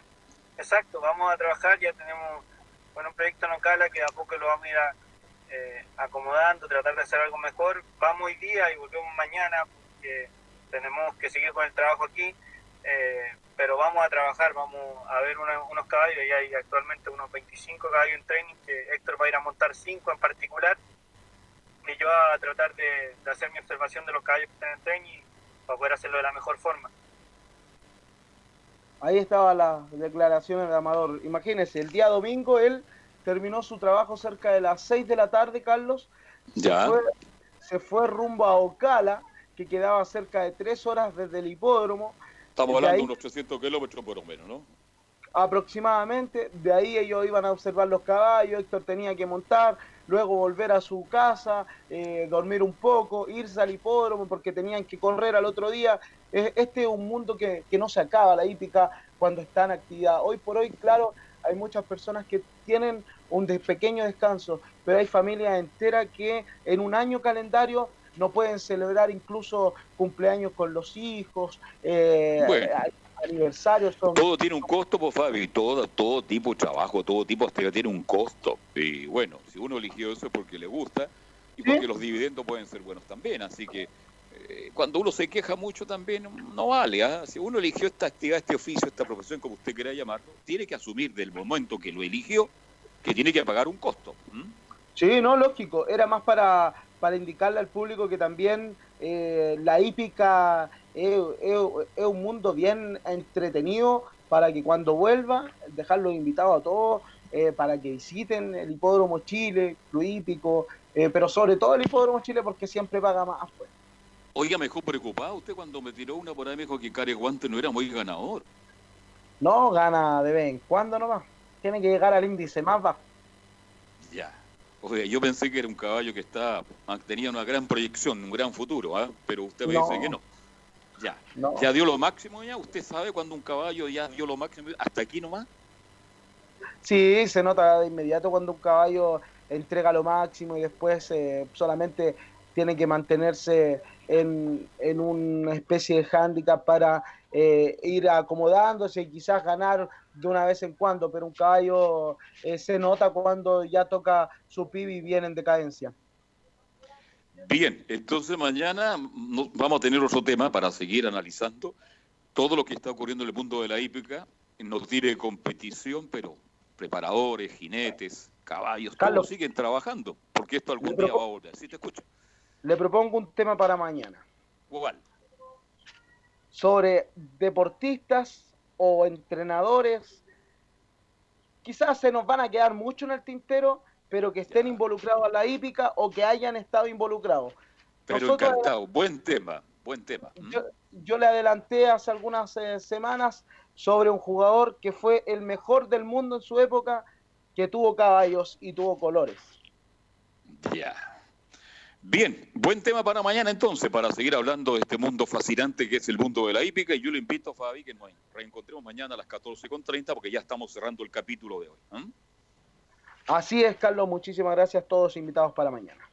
Exacto, vamos a trabajar, ya tenemos bueno, un proyecto en Ocala que a poco lo vamos a ir eh, acomodando, tratar de hacer algo mejor. Vamos hoy día y volvemos mañana porque tenemos que seguir con el trabajo aquí, eh, pero vamos a trabajar, vamos a ver una- unos caballos, y hay actualmente unos 25 caballos en training, que Héctor va a ir a montar 5 en particular, y yo a tratar de, de hacer mi observación de los caballos que están en training para poder hacerlo de la mejor forma. Ahí estaban las declaraciones de Amador. Imagínense, el día domingo él terminó su trabajo cerca de las 6 de la tarde, Carlos. Se Ya. fue, se fue rumbo a Ocala, que quedaba cerca de 3 horas desde el hipódromo. Estamos hablando ahí- de unos 300 kilómetros por lo menos, ¿no? Aproximadamente. De ahí ellos iban a observar los caballos, Héctor tenía que montar, luego volver a su casa, eh, dormir un poco, irse al hipódromo porque tenían que correr al otro día. Este es un mundo que, que no se acaba, la hípica, cuando está en actividad. Hoy por hoy, claro, hay muchas personas que tienen un des- pequeño descanso, pero hay familias enteras que en un año calendario no pueden celebrar incluso cumpleaños con los hijos. eh, Bueno. Aniversarios son... Todo tiene un costo, pues Fabi, todo, todo tipo de trabajo, todo tipo de actividad tiene un costo. Y bueno, si uno eligió eso es porque le gusta y porque los dividendos pueden ser buenos también. Así que eh, cuando uno se queja mucho también no vale. ¿ah? Si uno eligió esta actividad, este oficio, esta profesión, como usted quiera llamarlo, tiene que asumir del momento que lo eligió que tiene que pagar un costo. Sí, no, lógico. Era más para, para indicarle al público que también eh, la hípica es, es- es un mundo bien entretenido para que cuando vuelva, dejarlos invitados a todos eh, para que visiten el Hipódromo Chile, Club Hípico, eh, pero sobre todo el Hipódromo Chile porque siempre paga más. pues. Oiga, me dejó preocupado usted cuando me tiró una por ahí me dijo que Care Guante no era muy ganador. No gana de vez en cuando nomás. Tiene que llegar al índice más bajo. Ya. Oiga, yo pensé que era un caballo que está, tenía una gran proyección, un gran futuro, ¿ah? pero usted me No. dice que no. Ya. No. ¿Ya dio lo máximo ya? ¿Usted sabe cuando un caballo ya dio lo máximo? ¿Hasta aquí nomás? Sí, se nota de inmediato cuando un caballo entrega lo máximo y después eh, solamente tiene que mantenerse en, en una especie de hándicap para eh, ir acomodándose y quizás ganar de una vez en cuando, pero un caballo eh, se nota cuando ya toca su pibi y viene en decadencia. Bien, entonces mañana vamos a tener otro tema para seguir analizando todo lo que está ocurriendo en el mundo de la hípica. No tiene competición, pero preparadores, jinetes, caballos, todos siguen trabajando, porque esto algún día va a volver. ¿Sí te escucho? Le propongo un tema para mañana ¿Cuál? sobre deportistas o entrenadores. Quizás se nos van a quedar mucho en el tintero, pero que estén involucrados a la hípica o que hayan estado involucrados. Pero Nosotros- encantado, buen tema, buen tema. ¿Mm? Yo, yo le adelanté hace algunas eh, semanas sobre un jugador que fue el mejor del mundo en su época, que tuvo caballos y tuvo colores. Ya. Bien, buen tema para mañana entonces, para seguir hablando de este mundo fascinante que es el mundo de la hípica. Y yo le invito a Fabi que nos reencontremos mañana a las 14.30 porque ya estamos cerrando el capítulo de hoy. ¿eh? Así es, Carlos. Muchísimas gracias todos invitados para mañana.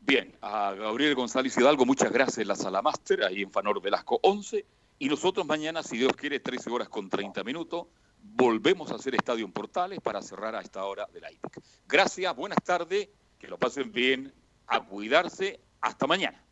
Bien, a Gabriel González Hidalgo, muchas gracias la sala máster, ahí en Fanor Velasco 11. Y nosotros mañana, si Dios quiere, 13 horas con 30 minutos, volvemos a hacer Estadio en Portales para cerrar a esta hora de la hípica. Gracias, buenas tardes, que lo pasen bien, a cuidarse, hasta mañana.